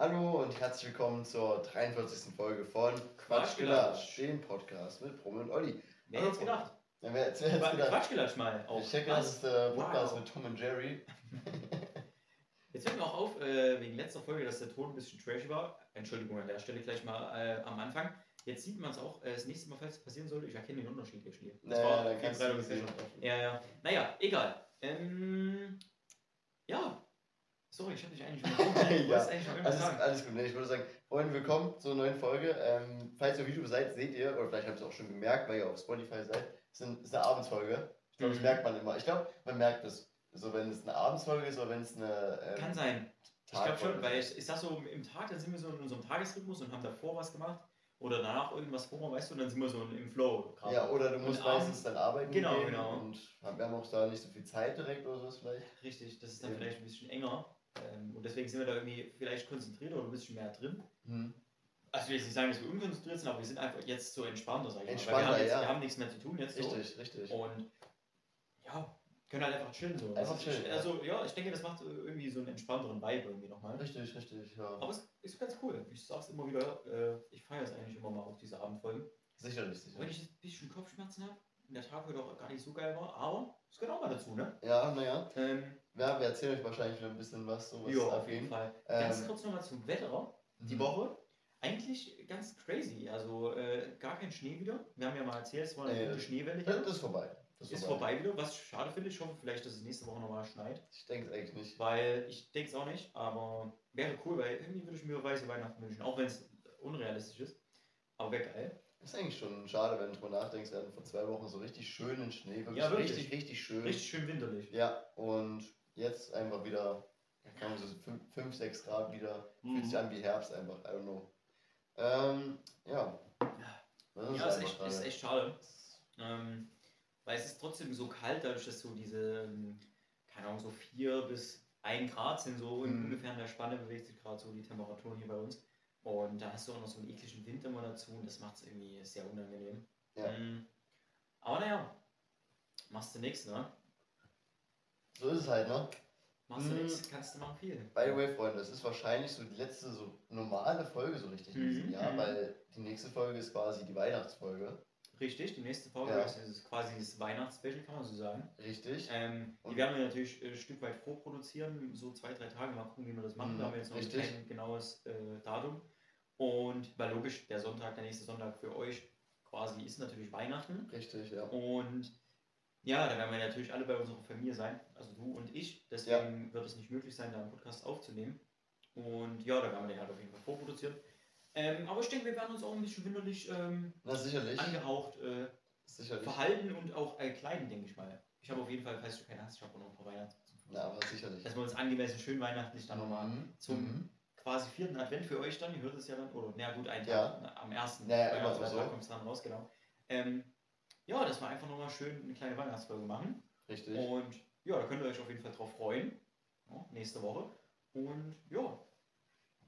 Hallo und herzlich willkommen zur 43. Folge von Quatschgelasch, dem Podcast mit Brumme und Olli. Wer hätte es gedacht? Ja, wer hätte es gedacht? Quatschgelasch mal. Auch. Ich denke, das ist der Podcast Wow. mit Tom und Jerry. Jetzt fällt mir auch auf, äh, wegen letzter Folge, dass der Ton ein bisschen trashy war. Entschuldigung an der Stelle gleich mal äh, am Anfang. Jetzt sieht man es auch, äh, das nächste Mal, falls es passieren sollte, ich erkenne den Unterschied jetzt schnell. Das Naja, war viel kannst du sehen. Ja, ja. Naja, egal. Ähm, ja. Sorry, ich hab dich eigentlich. Du Ja. eigentlich noch Alles, sagen. alles gut, nee, ich würde sagen, Freunde, willkommen zur neuen Folge. Ähm, falls ihr auf YouTube seid, seht ihr, oder vielleicht habt ihr es auch schon gemerkt, weil ihr auf Spotify seid, es ist eine, es ist eine Abendsfolge. Ich glaube, das Mhm. merkt man immer. Ich glaube, man merkt es, so wenn es eine Abendsfolge ist oder wenn es eine ähm, Kann sein. Ich glaube Tagfolge schon, weil ist. ich, ich sag so, im Tag, dann sind wir so in unserem Tagesrhythmus und haben davor was gemacht. Oder danach irgendwas vor, weißt du, und dann sind wir so im Flow. gerade. Ja, oder du Und musst abends- meistens dann arbeiten Genau, gehen genau. und wir haben auch da nicht so viel Zeit direkt oder sowas vielleicht. Richtig, das ist dann Eben. vielleicht ein bisschen enger. Ähm, und deswegen sind wir da irgendwie vielleicht konzentrierter oder ein bisschen mehr drin. Hm. Also ich will jetzt nicht sagen, dass wir unkonzentriert sind, aber wir sind einfach jetzt so entspannter, sag ich mal. Weil wir Entspannter, haben, jetzt, ja. wir haben nichts mehr zu tun jetzt so. Richtig, richtig. Und ja, können halt einfach chillen so. Einfach ist- chillen, ja. Also ja, ich denke, das macht irgendwie so einen entspannteren Vibe irgendwie nochmal. Richtig, richtig, ja. Aber es ist ganz cool. Ich sag's immer wieder, äh, ich feiere es eigentlich immer mal auf diese Abendfolgen. Sicherlich, Auch wenn ich jetzt ein bisschen Kopfschmerzen habe und der Tag heute auch gar nicht so geil war, aber es gehört auch mal dazu, ne? Ja, naja. Ähm, Ja, wir erzählen euch wahrscheinlich wieder ein bisschen was, so was ja, auf jeden. Fall. Ganz Ähm, kurz nochmal zum Wetter. Die mhm. Woche. Eigentlich ganz crazy. Also äh, gar kein Schnee wieder. Wir haben ja mal erzählt, es war eine Nee, gute Schneewelle Das, hier. das ist vorbei. Das ist vorbei wieder, was ich schade finde. Ich hoffe vielleicht, dass es nächste Woche nochmal schneit. Ich denke es eigentlich nicht. Weil ich denke es auch nicht, aber wäre cool, weil irgendwie würde ich mir weiße Weihnachten wünschen. Auch wenn es unrealistisch ist. Aber wäre geil. Ist eigentlich schon schade, wenn du drüber nachdenkst, wir hatten vor zwei Wochen so richtig schönen Schnee. Wirklich, Ja, wirklich. richtig, richtig schön. Richtig schön winterlich. Ja, und jetzt einfach wieder, keine Ahnung, so 5, 6 Grad wieder. Fühlt sich Mhm. an wie Herbst einfach, I don't know. Ähm, ja. Das Ja, ist echt, ist echt schade. Ähm, weil es ist trotzdem so kalt, dadurch, dass so diese, ähm, keine Ahnung, so 4 bis 1 Grad sind, so in Mhm. ungefähr in der Spanne bewegt sich gerade so die Temperaturen hier bei uns. Und da hast du auch noch so einen ekligen Wind immer dazu und das macht es irgendwie sehr unangenehm. Ja. Ähm, aber naja, machst du nichts, ne? So ist es halt, ne? Machst du Mhm. nichts, kannst du machen viel. By the way, Freunde, das ist wahrscheinlich so die letzte so normale Folge so richtig in diesem Mhm, Jahr, mhm. weil die nächste Folge ist quasi die Weihnachtsfolge. Richtig, die nächste Folge Ja. ist, quasi das Weihnachtsspecial, kann man so sagen. Richtig. Ähm, die werden wir natürlich äh, ein Stück weit vorproduzieren, so zwei, drei Tage, mal gucken, wie wir das machen. Mhm, Da haben wir jetzt noch richtig. kein genaues äh, Datum. Und weil logisch, der Sonntag, der nächste Sonntag für euch quasi ist natürlich Weihnachten. Richtig, ja. Und ja, da werden wir natürlich alle bei unserer Familie sein, also du und ich. Deswegen wird es nicht möglich sein, da einen Podcast aufzunehmen. Und ja, da werden wir den halt auf jeden Fall vorproduzieren. Ähm, aber ich denke, wir werden uns auch ein bisschen winterlich ähm, Na angehaucht äh, verhalten und auch äh, kleiden, denke ich mal. Ich habe auf jeden Fall, falls du keine hast, ich habe auch noch ein paar Weihnachtsmützen. Na, aber sicherlich. Dass wir uns angemessen schön weihnachtlich dann nochmal Mhm. zum Mhm. quasi vierten Advent für euch dann, ihr hört es ja dann, oder na gut, einen Tag Ja. am ersten, Ja, ja, weil immer zweiten so. Tag kommt es dann raus, genau. Ähm, ja, dass wir einfach nochmal schön eine kleine Weihnachtsfolge machen. Richtig. Und ja, da könnt ihr euch auf jeden Fall drauf freuen. Ja, nächste Woche. Und ja,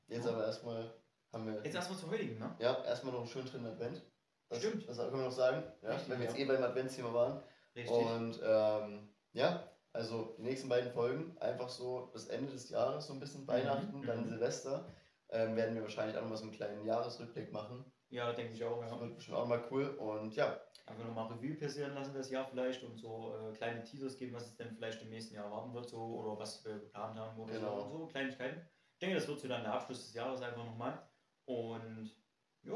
Jetzt aber erstmal haben wir. jetzt erstmal zur heutigen, ne? Ja, erstmal noch einen schönen dritten Advent. Das, Stimmt. Das können wir noch sagen, ja, Richtig, wenn wir jetzt ja. eh beim Adventsthema waren. Richtig. Und ähm, ja, also die nächsten beiden Folgen, einfach so das Ende des Jahres, so ein bisschen Weihnachten, mhm. dann Silvester, ähm, werden wir wahrscheinlich auch noch mal so einen kleinen Jahresrückblick machen. Ja, denke ich auch, Das ja. wird bestimmt auch mal cool. Und ja, Einfach nochmal Revue passieren lassen das Jahr vielleicht und so äh, kleine Teasers geben, was es denn vielleicht im nächsten Jahr erwarten wird, so oder was wir geplant haben oder Genau. so, so Kleinigkeiten. Ich denke, das wird so dann der Abschluss des Jahres einfach nochmal. Und ja,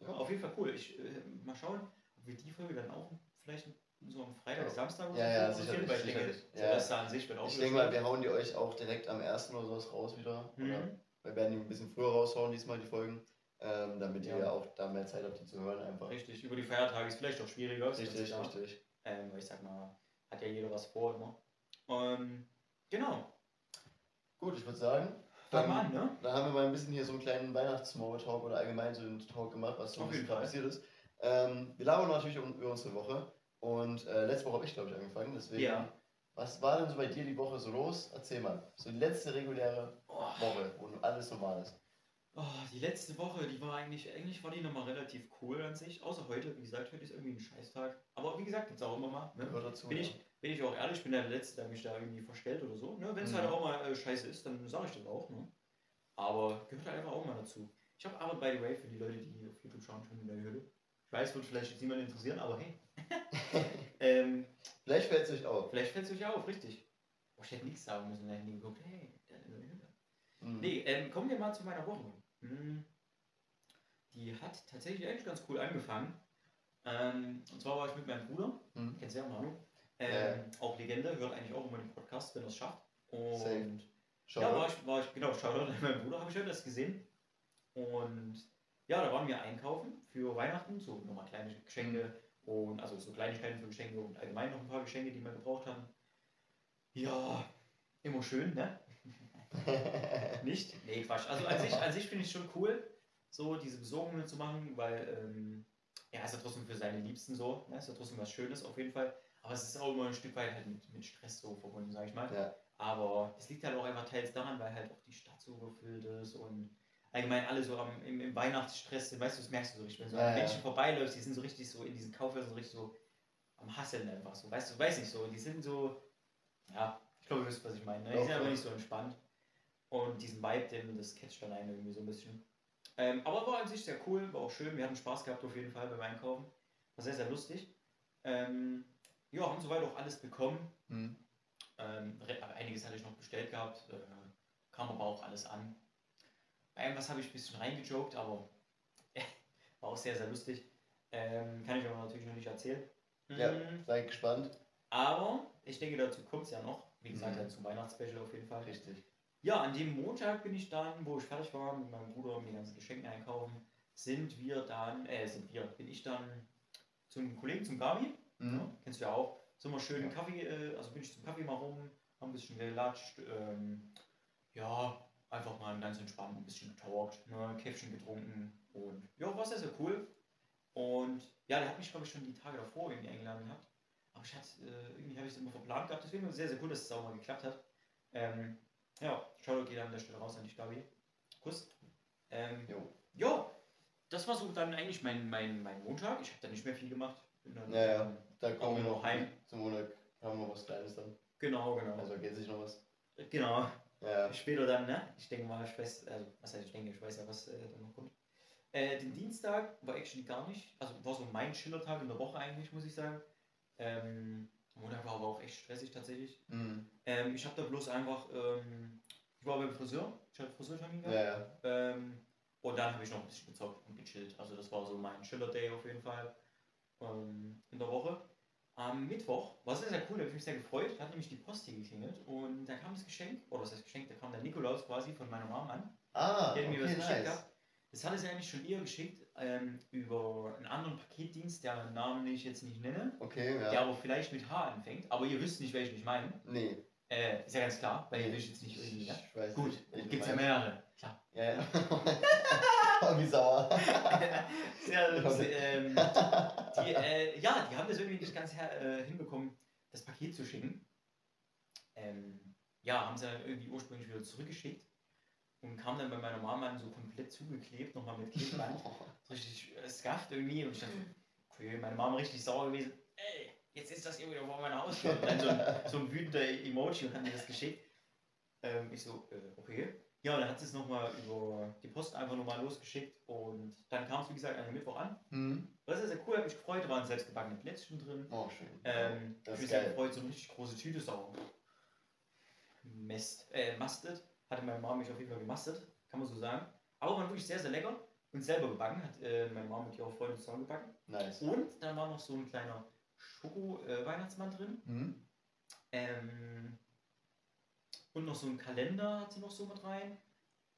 Ja. auf jeden Fall cool. Ich äh, mal schauen, ob wir die Folge dann auch vielleicht so am Freitag, Ja. Samstag oder Ja, so ja, sicherlich, weil ich denke. Silvester an sich wird auch ich denke mal, wir hauen die euch auch direkt am ersten oder sowas raus wieder. Oder Mhm. wir werden die ein bisschen früher raushauen, diesmal die Folgen. Ähm, damit ihr Ja. ja auch da mehr Zeit habt, die zu hören einfach. Richtig, über die Feiertage ist vielleicht auch schwieriger. Richtig, klar. richtig. Ähm, weil ich sag mal, hat ja jeder was vor immer. Ähm, genau. Gut, ich würde sagen, wir an, ne? Dann haben wir mal ein bisschen hier so einen kleinen Weihnachts-Smalltalk oder allgemein so einen Talk gemacht, was so ein jeden Fall. passiert ist. Ähm, wir labern natürlich um, über unsere Woche und äh, letzte Woche habe ich, glaube ich, angefangen. Deswegen, Ja. was war denn so bei dir die Woche so los? Erzähl mal. So die letzte reguläre Woche, wo alles normal ist. Oh, die letzte Woche, die war eigentlich, eigentlich war die nochmal relativ cool an sich. Außer heute, wie gesagt, heute ist irgendwie ein Scheißtag. Aber wie gesagt, jetzt auch immer mal. Ne? Dazu. Bin, ja. ich, bin ich auch ehrlich, bin der Letzte, der mich da irgendwie verstellt oder so. Ne? Wenn es Mhm. halt auch mal äh, scheiße ist, dann sage ich das auch. Ne? Aber gehört halt einfach auch mal dazu. Ich habe aber, by the way, für die Leute, die auf YouTube schauen, schon eine neue Hülle. Ich weiß, wird vielleicht jetzt niemand interessieren, aber hey. ähm, vielleicht fällt es euch auf. Vielleicht fällt es euch auf, richtig. Oh, ich hätte nichts sagen müssen, wenn ich geguckt, hey, der eine neue Hülle. Mhm. Nee, ähm, kommen wir mal zu meiner Woche. Hm. Die hat tatsächlich eigentlich ganz cool angefangen. Ähm, und zwar war ich mit meinem Bruder, Mhm. kennst du ja, Manu, ähm, Ja. auch Legende, hört eigentlich auch immer den Podcast, wenn er es schafft. Und Safe. Schau ja, war ich, war ich, genau, Shoutout an meinen Bruder, habe ich heute das gesehen. Und ja, da waren wir einkaufen für Weihnachten, so nochmal kleine Geschenke und also so Kleinigkeiten für Geschenke und allgemein noch ein paar Geschenke, die wir gebraucht haben. Ja, immer schön, ne? Nicht? Nee, Quatsch. Also an sich, an sich finde ich schon cool, so diese Besorgungen zu machen, weil ähm, er ist ja trotzdem für seine Liebsten so, ne? ist ja trotzdem was Schönes auf jeden Fall. Aber es ist auch immer ein Stück weit halt mit, mit Stress so verbunden, sage ich mal. Ja. Aber es liegt halt auch einfach teils daran, weil halt auch die Stadt so gefüllt ist und allgemein alle so am, im, im Weihnachtsstress sind. Weißt du, das merkst du so richtig. Wenn so Ja, ja. Menschen vorbeiläufst, die sind so richtig so in diesen Kaufhäusern so richtig so am Hasseln einfach so. Weißt du, weiß nicht so. Die sind so, ja, ich glaube, ihr wisst, was ich meine. Ne? Die sind aber ja. nicht so entspannt. Und diesen Vibe, den, das catcht dann einen irgendwie so ein bisschen. Ähm, aber war an sich sehr cool, war auch schön. Wir hatten Spaß gehabt auf jeden Fall beim Einkaufen. War sehr, sehr lustig. Ähm, ja, haben soweit auch alles bekommen. Mhm. Ähm, einiges hatte ich noch bestellt gehabt, äh, kam aber auch alles an. Bei irgendwas habe ich ein bisschen reingejoked, aber war auch sehr, sehr lustig. Ähm, kann ich aber natürlich noch nicht erzählen. Ja. Mm, Sei gespannt. Aber ich denke, dazu kommt es ja noch. Wie gesagt, Mhm. dann zum Weihnachtsspecial auf jeden Fall. Richtig. Ja, an dem Montag bin ich dann, wo ich fertig war mit meinem Bruder und die ganzen Geschenke einkaufen, sind wir dann, äh, sind wir, bin ich dann zum Kollegen, zum Gabi, Mhm. ja, kennst du ja auch. Sind wir schön Ja. Kaffee, äh, also bin ich zum Kaffee mal rum, haben ein bisschen gelatscht, ähm, ja, einfach mal ganz entspannt, ein bisschen getalkt, ne, Käffchen getrunken und ja, war sehr, sehr cool. Und ja, der hat mich, glaube ich, schon die Tage davor irgendwie eingeladen gehabt. Aber ich hatte, äh, irgendwie habe ich es immer verplant gehabt, deswegen war es sehr, sehr cool, dass es auch mal geklappt hat. Ähm, ja, Shoutout geht an der Stelle raus an dich, Gabi. Kuss. Ähm, Jo. ja, das war so dann eigentlich mein, mein, mein Montag. Ich habe da nicht mehr viel gemacht. Ja, ja. Da kommen wir noch heim. Zum Monat haben wir was Kleines dann. Genau, genau. Also geht sich noch was. genau. Ja. Später dann, ne? Ich denke mal, ich weiß, also, was heißt ich denke, ich weiß ja, was äh, dann noch kommt. Äh, den Dienstag war actually gar nicht, also war so mein Schillertag in der Woche eigentlich, muss ich sagen. Ähm, Montag war aber auch echt stressig tatsächlich. Mhm. Ähm, ich habe da bloß einfach, ähm, ich war beim Friseur, ich hatte Friseurtermin Ja, gehabt. ja. Ähm, und dann habe ich noch ein bisschen gezockt und gechillt. Also das war so mein Schiller-Day auf jeden Fall ähm, in der Woche. Am Mittwoch war sehr, sehr cool, da habe ich mich sehr gefreut. Da hat nämlich die Post hier geklingelt und da kam das Geschenk, oder was heißt Geschenk, da kam der Nikolaus quasi von meiner Mom an. Ah, Der hat mir was okay, geschickt nice. gehabt. Das hatte sie eigentlich schon eher geschickt ähm, über einen anderen Paketdienst, deren Namen ich jetzt nicht nenne, Okay, der ja. aber vielleicht mit H anfängt. Aber ihr wisst nicht, welchen ich meine. Nee. Äh, ist ja ganz klar, weil ihr wisst jetzt nicht irgendwie. Ne? Ich weiß Gut, gibt es ja mehrere. Klar. Ja, ja. Oh, Wie sauer. ja, das, ähm, die, äh, ja, die haben das irgendwie nicht ganz her, äh, hinbekommen, das Paket zu schicken. Ähm, ja, haben sie dann irgendwie ursprünglich wieder zurückgeschickt und kam dann bei meiner Mama an so komplett zugeklebt, nochmal mit Klebeband. so richtig äh, skafft irgendwie und ich dachte, okay, meine Mama richtig sauer gewesen. Ey, jetzt ist das irgendwie vor meiner Haustür. Und dann so ein, so ein wütender Emoji und hat mir das geschickt. Ähm, ich so, äh, okay. Ja, und dann hat sie es nochmal über die Post einfach nochmal losgeschickt und dann kam es, wie gesagt, an dem Mittwoch an. Hm. Das ist sehr cool, hat mich gefreut, da waren selbstgebackene Plätzchen drin. Oh, schön. Ähm, Das ich bin sehr gefreut, so eine richtig große Tüte ist auch Mist, äh, mastet. Hatte meine Mama mich auf jeden Fall gemastet, kann man so sagen. Aber waren wirklich sehr, sehr lecker und selber gebacken, hat äh, meine Mama mit ihrer Freundin zusammen gebacken. Nice. Und dann war noch so ein kleiner Schoko-Weihnachtsmann drin. Hm? Ähm, und noch so ein Kalender hat sie noch so mit rein.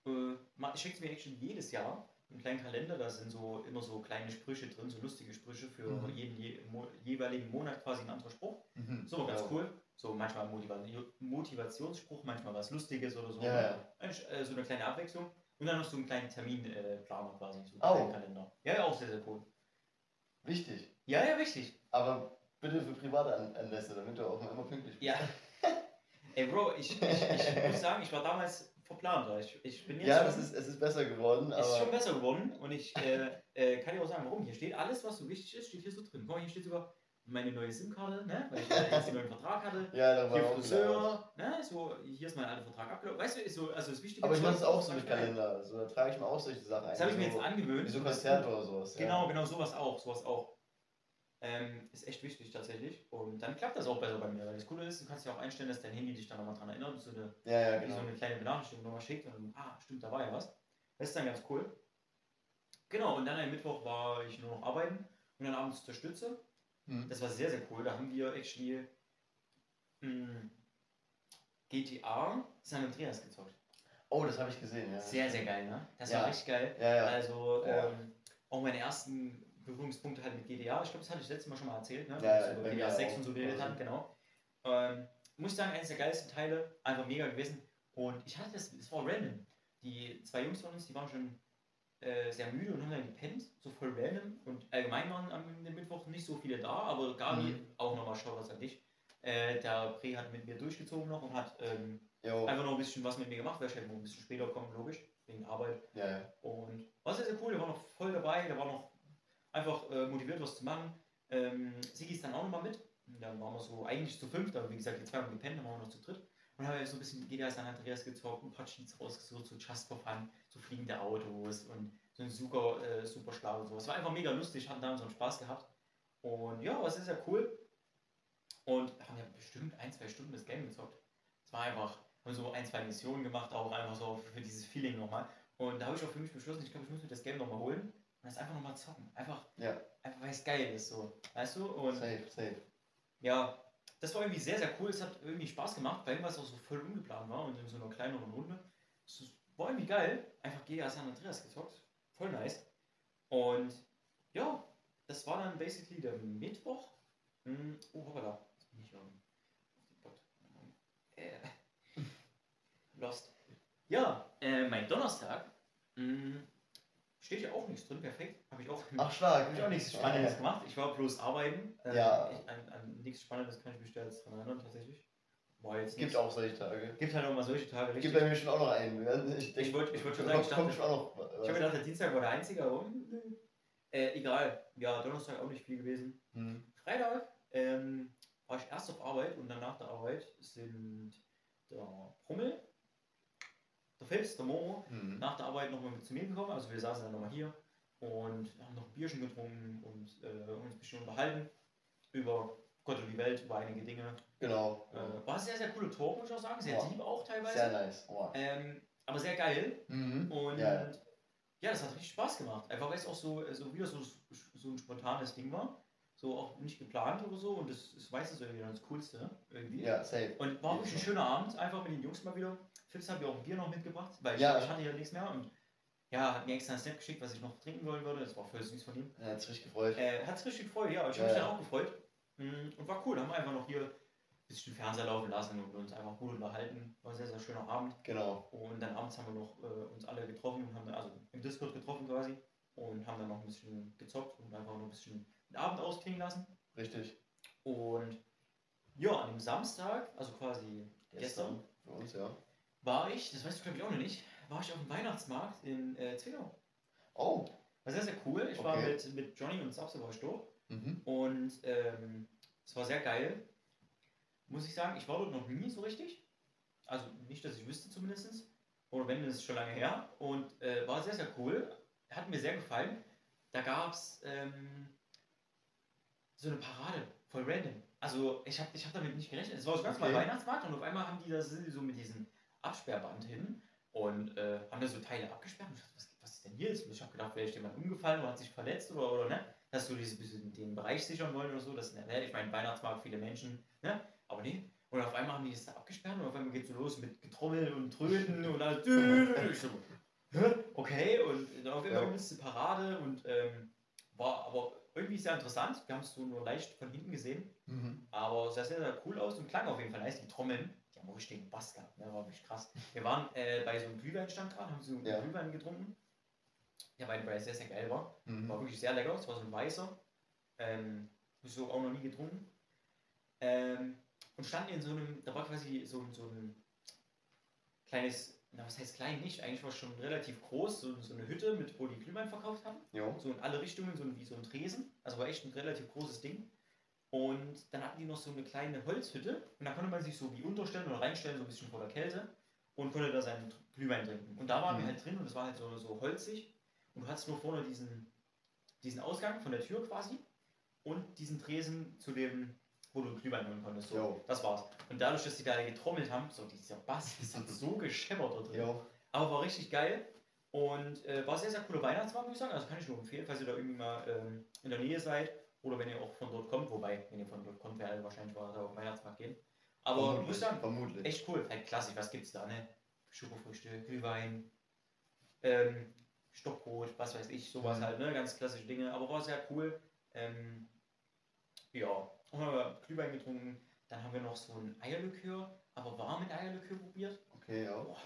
Äh, ich schicke mir actually jedes Jahr einen kleinen Kalender, da sind so immer so kleine Sprüche drin, so lustige Sprüche für Mhm. jeden je, mo, jeweiligen Monat quasi ein anderer Spruch. Mhm. So ganz Ja. cool. So manchmal ein Motiva Motivationsspruch, manchmal was Lustiges oder so. Ja, ja. Äh, so eine kleine Abwechslung. Und dann noch so einen kleinen Terminplaner äh, quasi, so einen Oh. Kalender. Ja, ja, auch sehr, sehr cool. Wichtig. Ja, ja, richtig. Aber bitte für private An Anlässe, damit du auch immer pünktlich bist. Ja. Ey, Bro, ich, ich, ich muss sagen, ich war damals verplanter. Ich, ich bin jetzt Ja, schon, das ist, es ist besser geworden, ist schon besser geworden und ich äh, äh, kann dir auch sagen, warum. Hier steht alles, was so wichtig ist, steht hier so drin. Guck mal, hier steht sogar meine neue SIM-Karte, ne? weil ich ja jetzt den neuen Vertrag hatte. Ja, da war Hier. Friseur, ne? so, hier ist mein alter Vertrag abgelaufen. Weißt du, ist so, also das Wichtige Aber ich mache das auch so mit Kalender. So, da trage ich mir auch solche Sachen ein. Das habe ich mir jetzt angewöhnt. Wie so Konzerte oder sowas. Genau, Ja. genau, sowas auch, sowas auch. Ähm, ist echt wichtig tatsächlich. Und dann klappt das auch besser bei mir. Weil das Coole ist, du kannst ja auch einstellen, dass dein Handy dich dann nochmal dran erinnert, so eine, Ja, ja, genau. so eine kleine Benachrichtigung nochmal schickt und dann, ah, stimmt, da war ja was. Das ist dann ganz cool. Genau, und dann am Mittwoch war ich nur noch arbeiten und dann abends zur Stütze. Hm. Das war sehr, sehr cool. Da haben wir actually mh, GTA San Andreas gezockt. Oh, das habe ich gesehen, ja. Sehr, sehr geil, ne? Das Ja. war richtig geil. Ja, ja. Also, ähm, auch meine ersten Berührungspunkte halt mit GTA. Ich glaube, das hatte ich letztes Mal schon mal erzählt, ne? Ja, Als ja, wir über bei GTA mir 6 auch. und so geredet Also. hatten, genau. Ähm, muss ich sagen, eines der geilsten Teile, einfach mega gewesen. Und ich hatte das, es war random. Die zwei Jungs von uns, die waren schon äh, sehr müde und haben dann gepennt, so voll random. Und allgemein waren am Mittwoch nicht so viele da, aber Gabi, Mhm. auch nochmal Shoutouts an dich. Äh, der Pre hat mit mir durchgezogen noch und hat ähm, einfach noch ein bisschen was mit mir gemacht, weil ich halt ein bisschen später komme, logisch, wegen Arbeit. Ja, ja. Und war sehr, sehr cool, der war noch voll dabei, der war noch einfach äh, motiviert, was zu machen. Ähm, Sigi ist dann auch nochmal mit. Und dann waren wir so eigentlich zu fünft, aber wie gesagt, die zwei haben gepennt, dann waren wir noch zu dritt. Und dann haben wir so ein bisschen GTA San Andreas gezockt, ein paar Cheats rausgesucht, so Just for Fun, so fliegende Autos und so ein super, äh, super Schlag und so. Es war einfach mega lustig, hatten da unseren Spaß gehabt. Und ja, war sehr, sehr cool. Und haben ja bestimmt ein, zwei Stunden das Game gezockt. Es war einfach, haben so ein, zwei Missionen gemacht, auch einfach so für dieses Feeling nochmal. Und da habe ich auch für mich beschlossen, ich glaube, ich muss mir das Game nochmal holen und das einfach nochmal zocken. Einfach, Ja. einfach weil es geil ist, so. Weißt du? Und Safe, safe. ja, das war irgendwie sehr, sehr cool. Es hat irgendwie Spaß gemacht, weil es auch so voll ungeplant war und in so einer kleineren Runde. Es war irgendwie geil. Einfach GTA San Andreas gezockt. Voll nice. Und ja, das war dann basically der Mittwoch. Hm, oh, hoppala. Jetzt bin ich auf den Bot. Äh, lost. Ja, äh, mein Donnerstag. Mh, steht ja auch nichts drin, perfekt. Habe ich auch Ach, stark. habe ich auch nichts Spannendes gemacht. Ich war bloß arbeiten. Ähm, Ja. Ich, an, an nichts Spannendes kann ich mich da jetzt dran erinnern, tatsächlich. War jetzt Es gibt nichts- auch solche Tage. gibt halt auch mal solche Tage. Richtig. gibt bei mir schon auch noch einen. Ich, Ich wollte- ich wollte schon sagen, ich dachte- auch noch. ich habe gedacht, der Dienstag war der einzige, nö. äh, egal. Ja, Donnerstag auch nicht viel gewesen. Hm. Freitag ähm, war ich erst auf Arbeit und dann nach der Arbeit sind der Pummel, der Philips, der Momo, Hm. nach der Arbeit nochmal mit zu mir gekommen. Also wir saßen dann nochmal hier und haben noch ein Bierchen getrunken und äh, uns ein bisschen unterhalten über Gott und die Welt, über einige Dinge. Genau. Äh, war sehr, sehr coole Talk, muss ich auch sagen. Sehr deep auch teilweise. Sehr nice. Oh. Ähm, aber sehr geil. Mhm. Und Ja. ja. das hat richtig Spaß gemacht. Einfach weil es auch so, so wieder so, so ein spontanes Ding war. So auch nicht geplant oder so. Und das ist meistens irgendwie dann das Coolste. Irgendwie. Ja, safe. Und war wirklich ein Ja. schöner Abend, einfach mit den Jungs mal wieder. Fips hat mir auch ein Bier noch mitgebracht, weil ich, Ja. ich hatte ja nichts mehr. Und ja, hat mir extra ein Snap geschickt, was ich noch trinken wollen würde. Das war voll süß von ihm. Er hat sich richtig gefreut. Äh, hat es richtig gefreut, ja. Ich Ja, habe mich ja. dann auch gefreut. Mm, Und war cool. Haben wir einfach noch hier ein bisschen Fernseher laufen lassen und uns einfach gut unterhalten. War ein sehr, sehr schöner Abend. Genau. Und dann abends haben wir noch äh, uns alle getroffen und haben, also im Discord getroffen quasi. Und haben dann noch ein bisschen gezockt und einfach noch ein bisschen den Abend ausklingen lassen. Richtig. Und ja, an dem Samstag, also quasi gestern, Für uns, ja. war ich, das weißt du glaube ich auch noch nicht, war ich auf dem Weihnachtsmarkt in äh, Zwickau. Oh. War sehr, sehr cool. Ich war Okay. mit, mit Johnny und Sapse war ich dort. Mhm. Und ähm, es war sehr geil. Muss ich sagen, ich war dort noch nie so richtig. Also nicht, dass ich wüsste zumindest. Oder wenn, ist schon lange her. Und äh, war sehr, sehr cool. Hat mir sehr gefallen. Da gab es ähm, so eine Parade. Voll random. Also ich habe ich hab damit nicht gerechnet. Es war ganz Okay. mal Weihnachtsmarkt und auf einmal haben die da sind die so mit diesem Absperrband hin und äh, haben da so Teile abgesperrt. Und ich dachte, was, was ist denn hier jetzt? Und ich habe gedacht, vielleicht ist jemand umgefallen oder hat sich verletzt oder, oder ne? Dass du diese bisschen den Bereich sichern wollen oder so. Das, ne, ich meine, Weihnachtsmarkt, viele Menschen, ne? Aber nee. Und auf einmal haben die das da abgesperrt und auf einmal geht so los mit Getrommel und Tröten und alles. Okay, und dann auf einmal Ja. ist die Parade und ähm, war aber irgendwie sehr interessant. Wir haben es so nur leicht von hinten gesehen. Mhm. Aber sah sehr, sehr cool aus und klang auf jeden Fall nice. Die Trommeln, die haben auch richtigen Bass gehabt, ne? war wirklich krass. Wir waren äh, bei so einem Glühweinstand gerade, haben so einen Ja. Glühwein getrunken. Der weil er sehr, sehr geil war. War Mhm. wirklich sehr lecker. Es war so ein weißer. Ähm, so auch noch nie getrunken. Ähm, und standen in so einem, da war quasi so, so ein kleines, na was heißt klein nicht, eigentlich war es schon relativ groß, so, so eine Hütte, mit, wo die Glühwein verkauft haben Jo. so in alle Richtungen, so ein- wie so ein Tresen. Also war echt ein relativ großes Ding. Und dann hatten die noch so eine kleine Holzhütte und da konnte man sich so wie unterstellen oder reinstellen, so ein bisschen vor der Kälte und konnte da seinen Glühwein trinken. Und da waren wir Mhm. halt drin und es war halt so, so holzig und du hattest nur vorne diesen, diesen Ausgang von der Tür quasi und diesen Tresen zu dem, wo du Glühwein holen konntest. So, Jo. das war's. Und dadurch, dass die da getrommelt haben, so dieser Bass, das hat so gescheppert da drin. Jo. Aber war richtig geil und äh, war sehr, sehr cooler Weihnachtsmarkt, muss ich sagen. Also kann ich nur empfehlen, falls ihr da irgendwie mal ähm, in der Nähe seid oder wenn ihr auch von dort kommt. Wobei, wenn ihr von dort kommt, werdet ihr wahrscheinlich mal da auf den Weihnachtsmarkt gehen. Aber Vermutlich, muss ich sagen, Vermutlich. echt cool. Halt klassisch, was gibt's da, ne? Schokofrüchte, Glühwein, ähm, Stockbrot, was weiß ich, sowas Mhm. halt, ne? Ganz klassische Dinge. Aber war sehr cool. Ähm, ja, und haben wir Glühwein getrunken. Dann haben wir noch so ein Eierlikör, aber warmen Eierlikör probiert. Okay, ja. Boah,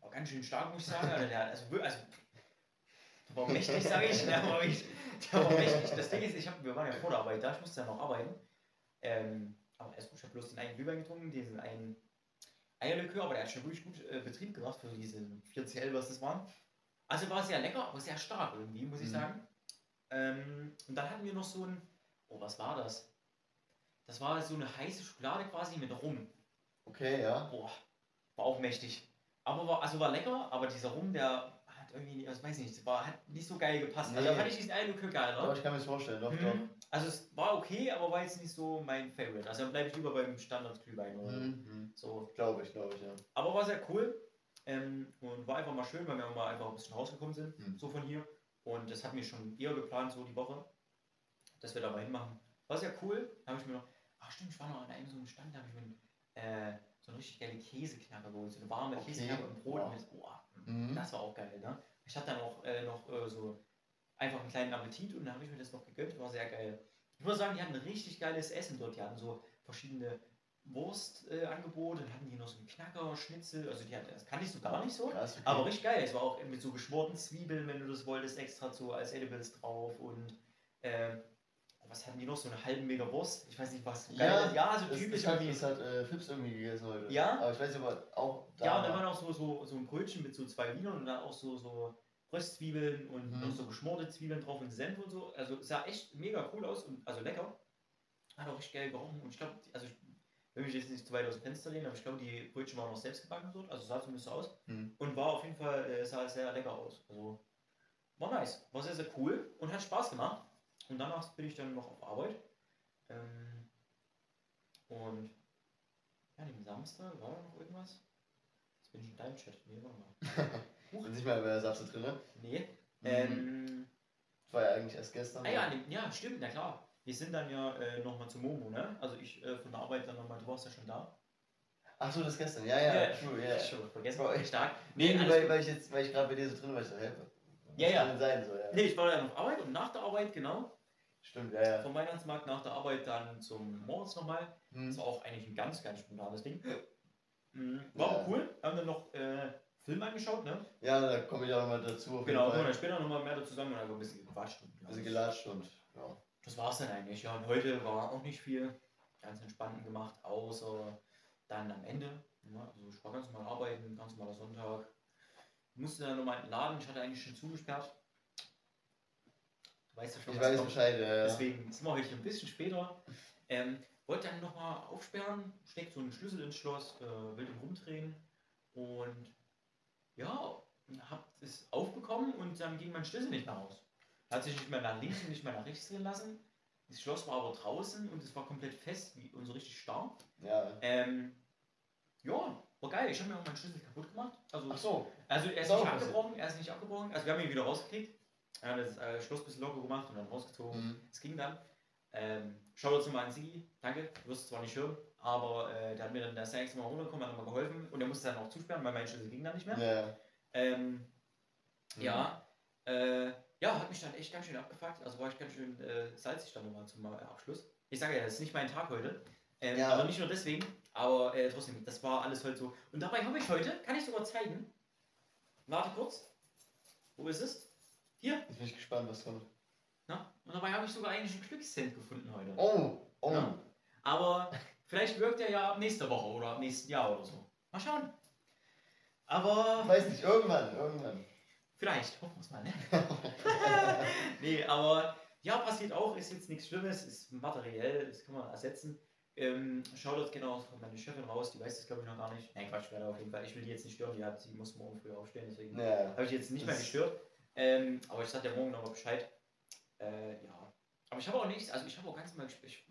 war ganz schön stark, muss ich sagen. Also, der, also, also, der war mächtig, sage ich. Der war, der war mächtig. Das Ding ist, ich hab, wir waren ja vor der Arbeit da, ich musste ja noch arbeiten. Ähm, aber erst gut, ich habe bloß den einen Glühwein getrunken, diesen einen Eierlikör, aber der hat schon wirklich gut äh, Betrieb gemacht für diese 4CL, was das waren. Also war sehr lecker, aber sehr stark irgendwie, muss ich Mhm. sagen. Ähm, und dann hatten wir noch so ein, oh, was war das? Das war so eine heiße Schokolade quasi mit Rum. Okay, ja. Boah, war auch mächtig. Aber war, also war lecker, aber dieser Rum, der hat irgendwie, ich weiß nicht, war, hat nicht so geil gepasst. Also da Nee. fand ich diesen Eierlikör geil, Aber oder? ich kann mir das vorstellen, doch, Mhm. Also es war okay, aber war jetzt nicht so mein Favorite. Also dann bleibe ich lieber beim Standard-Glühwein doch. oder Mhm. so. Glaube ich, glaube ich, ja. Aber war sehr cool ähm, und war einfach mal schön, weil wir mal einfach ein bisschen rausgekommen sind, Mhm. so von hier. Und das hatten wir schon eher geplant, so die Woche, dass wir da mal hinmachen. War sehr cool. Habe ich mir noch, ach stimmt, ich war noch an einem so einem Stand, da habe ich mir äh, so eine richtig geile Käseknacker geholt, so eine warme Okay. Käseknacker und Brot Wow. mit, oh, Mhm. das war auch geil, ne? Ich hatte dann auch äh, noch äh, so einfach einen kleinen Appetit und dann habe ich mir das noch gegönnt, war sehr geil. Ich muss sagen, die hatten richtig geiles Essen dort, die hatten so verschiedene Wurstangebote, äh, dann hatten die noch so einen Knacker, Schnitzel, also die hatten, das kannte ich so gar nicht so. Krass, okay. Aber richtig geil. Es war auch mit so geschmorten Zwiebeln, wenn du das wolltest, extra so als Edibles drauf und ähm, was hatten die noch? So eine halbe Mega Wurst? Ich weiß nicht, was Ja. Ja, so typisch das das hat äh, Fips irgendwie gegessen heute. Ja? Aber ich weiß nicht, ob er auch da Ja, und da war. waren auch so, so, so ein Brötchen mit so zwei Wienern und dann auch so, so Röstzwiebeln und Mhm. noch so geschmorte Zwiebeln drauf und Senf und so. Also sah echt mega cool aus und also lecker. Hat auch richtig geil gerochen und ich glaube, also ich will mich jetzt nicht zu weit aus dem Fenster lehnen, aber ich glaube, die Brötchen waren noch selbst gebacken dort, also sah zumindest so aus. Mhm. Und war auf jeden Fall, äh, sah sehr lecker aus. Also war nice, war sehr, sehr cool und hat Spaß gemacht. Und danach bin ich dann noch auf Arbeit. Ähm, und ja, den Samstag war da noch irgendwas? Jetzt bin ich in deinem Chat. Nee, warte mal. Bin nicht mehr bei der Sapse drin. ne? Nee. Mhm. Ähm, Das war ja eigentlich erst gestern. ah ja, dem, ja, stimmt, na klar. Wir sind dann ja äh, nochmal zu Momo, ne? Also ich äh, von der Arbeit dann nochmal, du warst ja schon da. Ach so, das gestern. Ja, ja, true, ja. Schon vergessen, Bro, echt stark. Nee, alles weil, weil ich jetzt, weil ich gerade bei dir so drin war, ich so, was Ja, ja. sein, so, ja. Nee, ich war dann auf Arbeit und nach der Arbeit, genau, Stimmt, ja, ja. vom Weihnachtsmarkt nach der Arbeit dann zum Moritz nochmal. Das Hm. war auch eigentlich ein ganz, ganz spontanes Ding. Mhm. War Ja. aber cool. Haben dann noch äh, Film angeschaut, ne? Ja, da komme ich auch nochmal dazu. Genau, Fall. dann später nochmal mehr dazu sagen und einfach ein bisschen gequatscht. Und, Also gelatscht und ja. Das war's dann eigentlich. Ja, und heute war auch nicht viel. Ganz entspannt gemacht, außer dann am Ende. Ja, also ich war ganz normal arbeiten, ganz normaler Sonntag. Musste dann nochmal in den Laden, ich hatte eigentlich schon zugesperrt. Du weißt ja schon, Ich weiß. Bescheid, ja. Deswegen sind wir heute ein bisschen später. Ähm, wollte dann nochmal aufsperren, steckt so einen Schlüssel ins Schloss, äh, will den rumdrehen und ja, hab es aufbekommen und dann ging mein Schlüssel nicht mehr raus. Hat sich nicht mehr nach links und nicht mehr nach rechts drehen lassen. Das Schloss war aber draußen und es war komplett fest wie, und so richtig starr. Ja. Ähm, ja, war geil. Ich habe mir auch meinen Schlüssel kaputt gemacht. Also, Ach so. also er ist auch nicht abgebrochen, er ist nicht abgebrochen. Also wir haben ihn wieder rausgekriegt. Hat das äh, Schloss ein bisschen locker gemacht und dann rausgezogen. Mhm. Es ging dann. Ähm, Shoutout zu mal an Sigi, danke, du wirst zwar nicht hören, aber äh, der hat mir dann das nächste Mal runtergekommen, hat nochmal geholfen und er musste dann auch zusperren, weil mein Schlüssel ging dann nicht mehr. Ja, ja. Ähm, Mhm. Ja, äh, ja, hat mich dann echt ganz schön abgefuckt, also war ich ganz schön äh, salzig dann nochmal zum äh, Abschluss. Ich sage ja, das ist nicht mein Tag heute, ähm, Ja. aber nicht nur deswegen, aber äh, trotzdem, das war alles heute so. Und dabei habe ich heute, kann ich sogar zeigen, warte kurz, wo ist es? Hier, Jetzt bin ich gespannt, was kommt. na? Und dabei habe ich sogar eigentlich einen Glückscent gefunden heute. Oh, oh. Ja. Aber vielleicht wirkt er ja ab nächster Woche oder ab nächsten Jahr oder so. Mal schauen. Aber Ich weiß nicht, irgendwann, irgendwann. vielleicht, hoffen wir es mal, ne? nee, aber Ja, passiert auch, ist jetzt nichts Schlimmes, ist materiell, das kann man ersetzen. Ähm, Shoutout genau von meine Chefin raus, die weiß das glaube ich noch gar nicht. Nein, Quatsch, wäre auf jeden Fall. Ich will die jetzt nicht stören, die hat, sie muss morgen früh aufstehen, deswegen Ja. habe ich jetzt nicht mehr gestört. Ähm, aber ich sag dir morgen nochmal Bescheid. Äh, ja. Aber ich habe auch nichts, also ich habe auch ganz mal gespielt. Ich,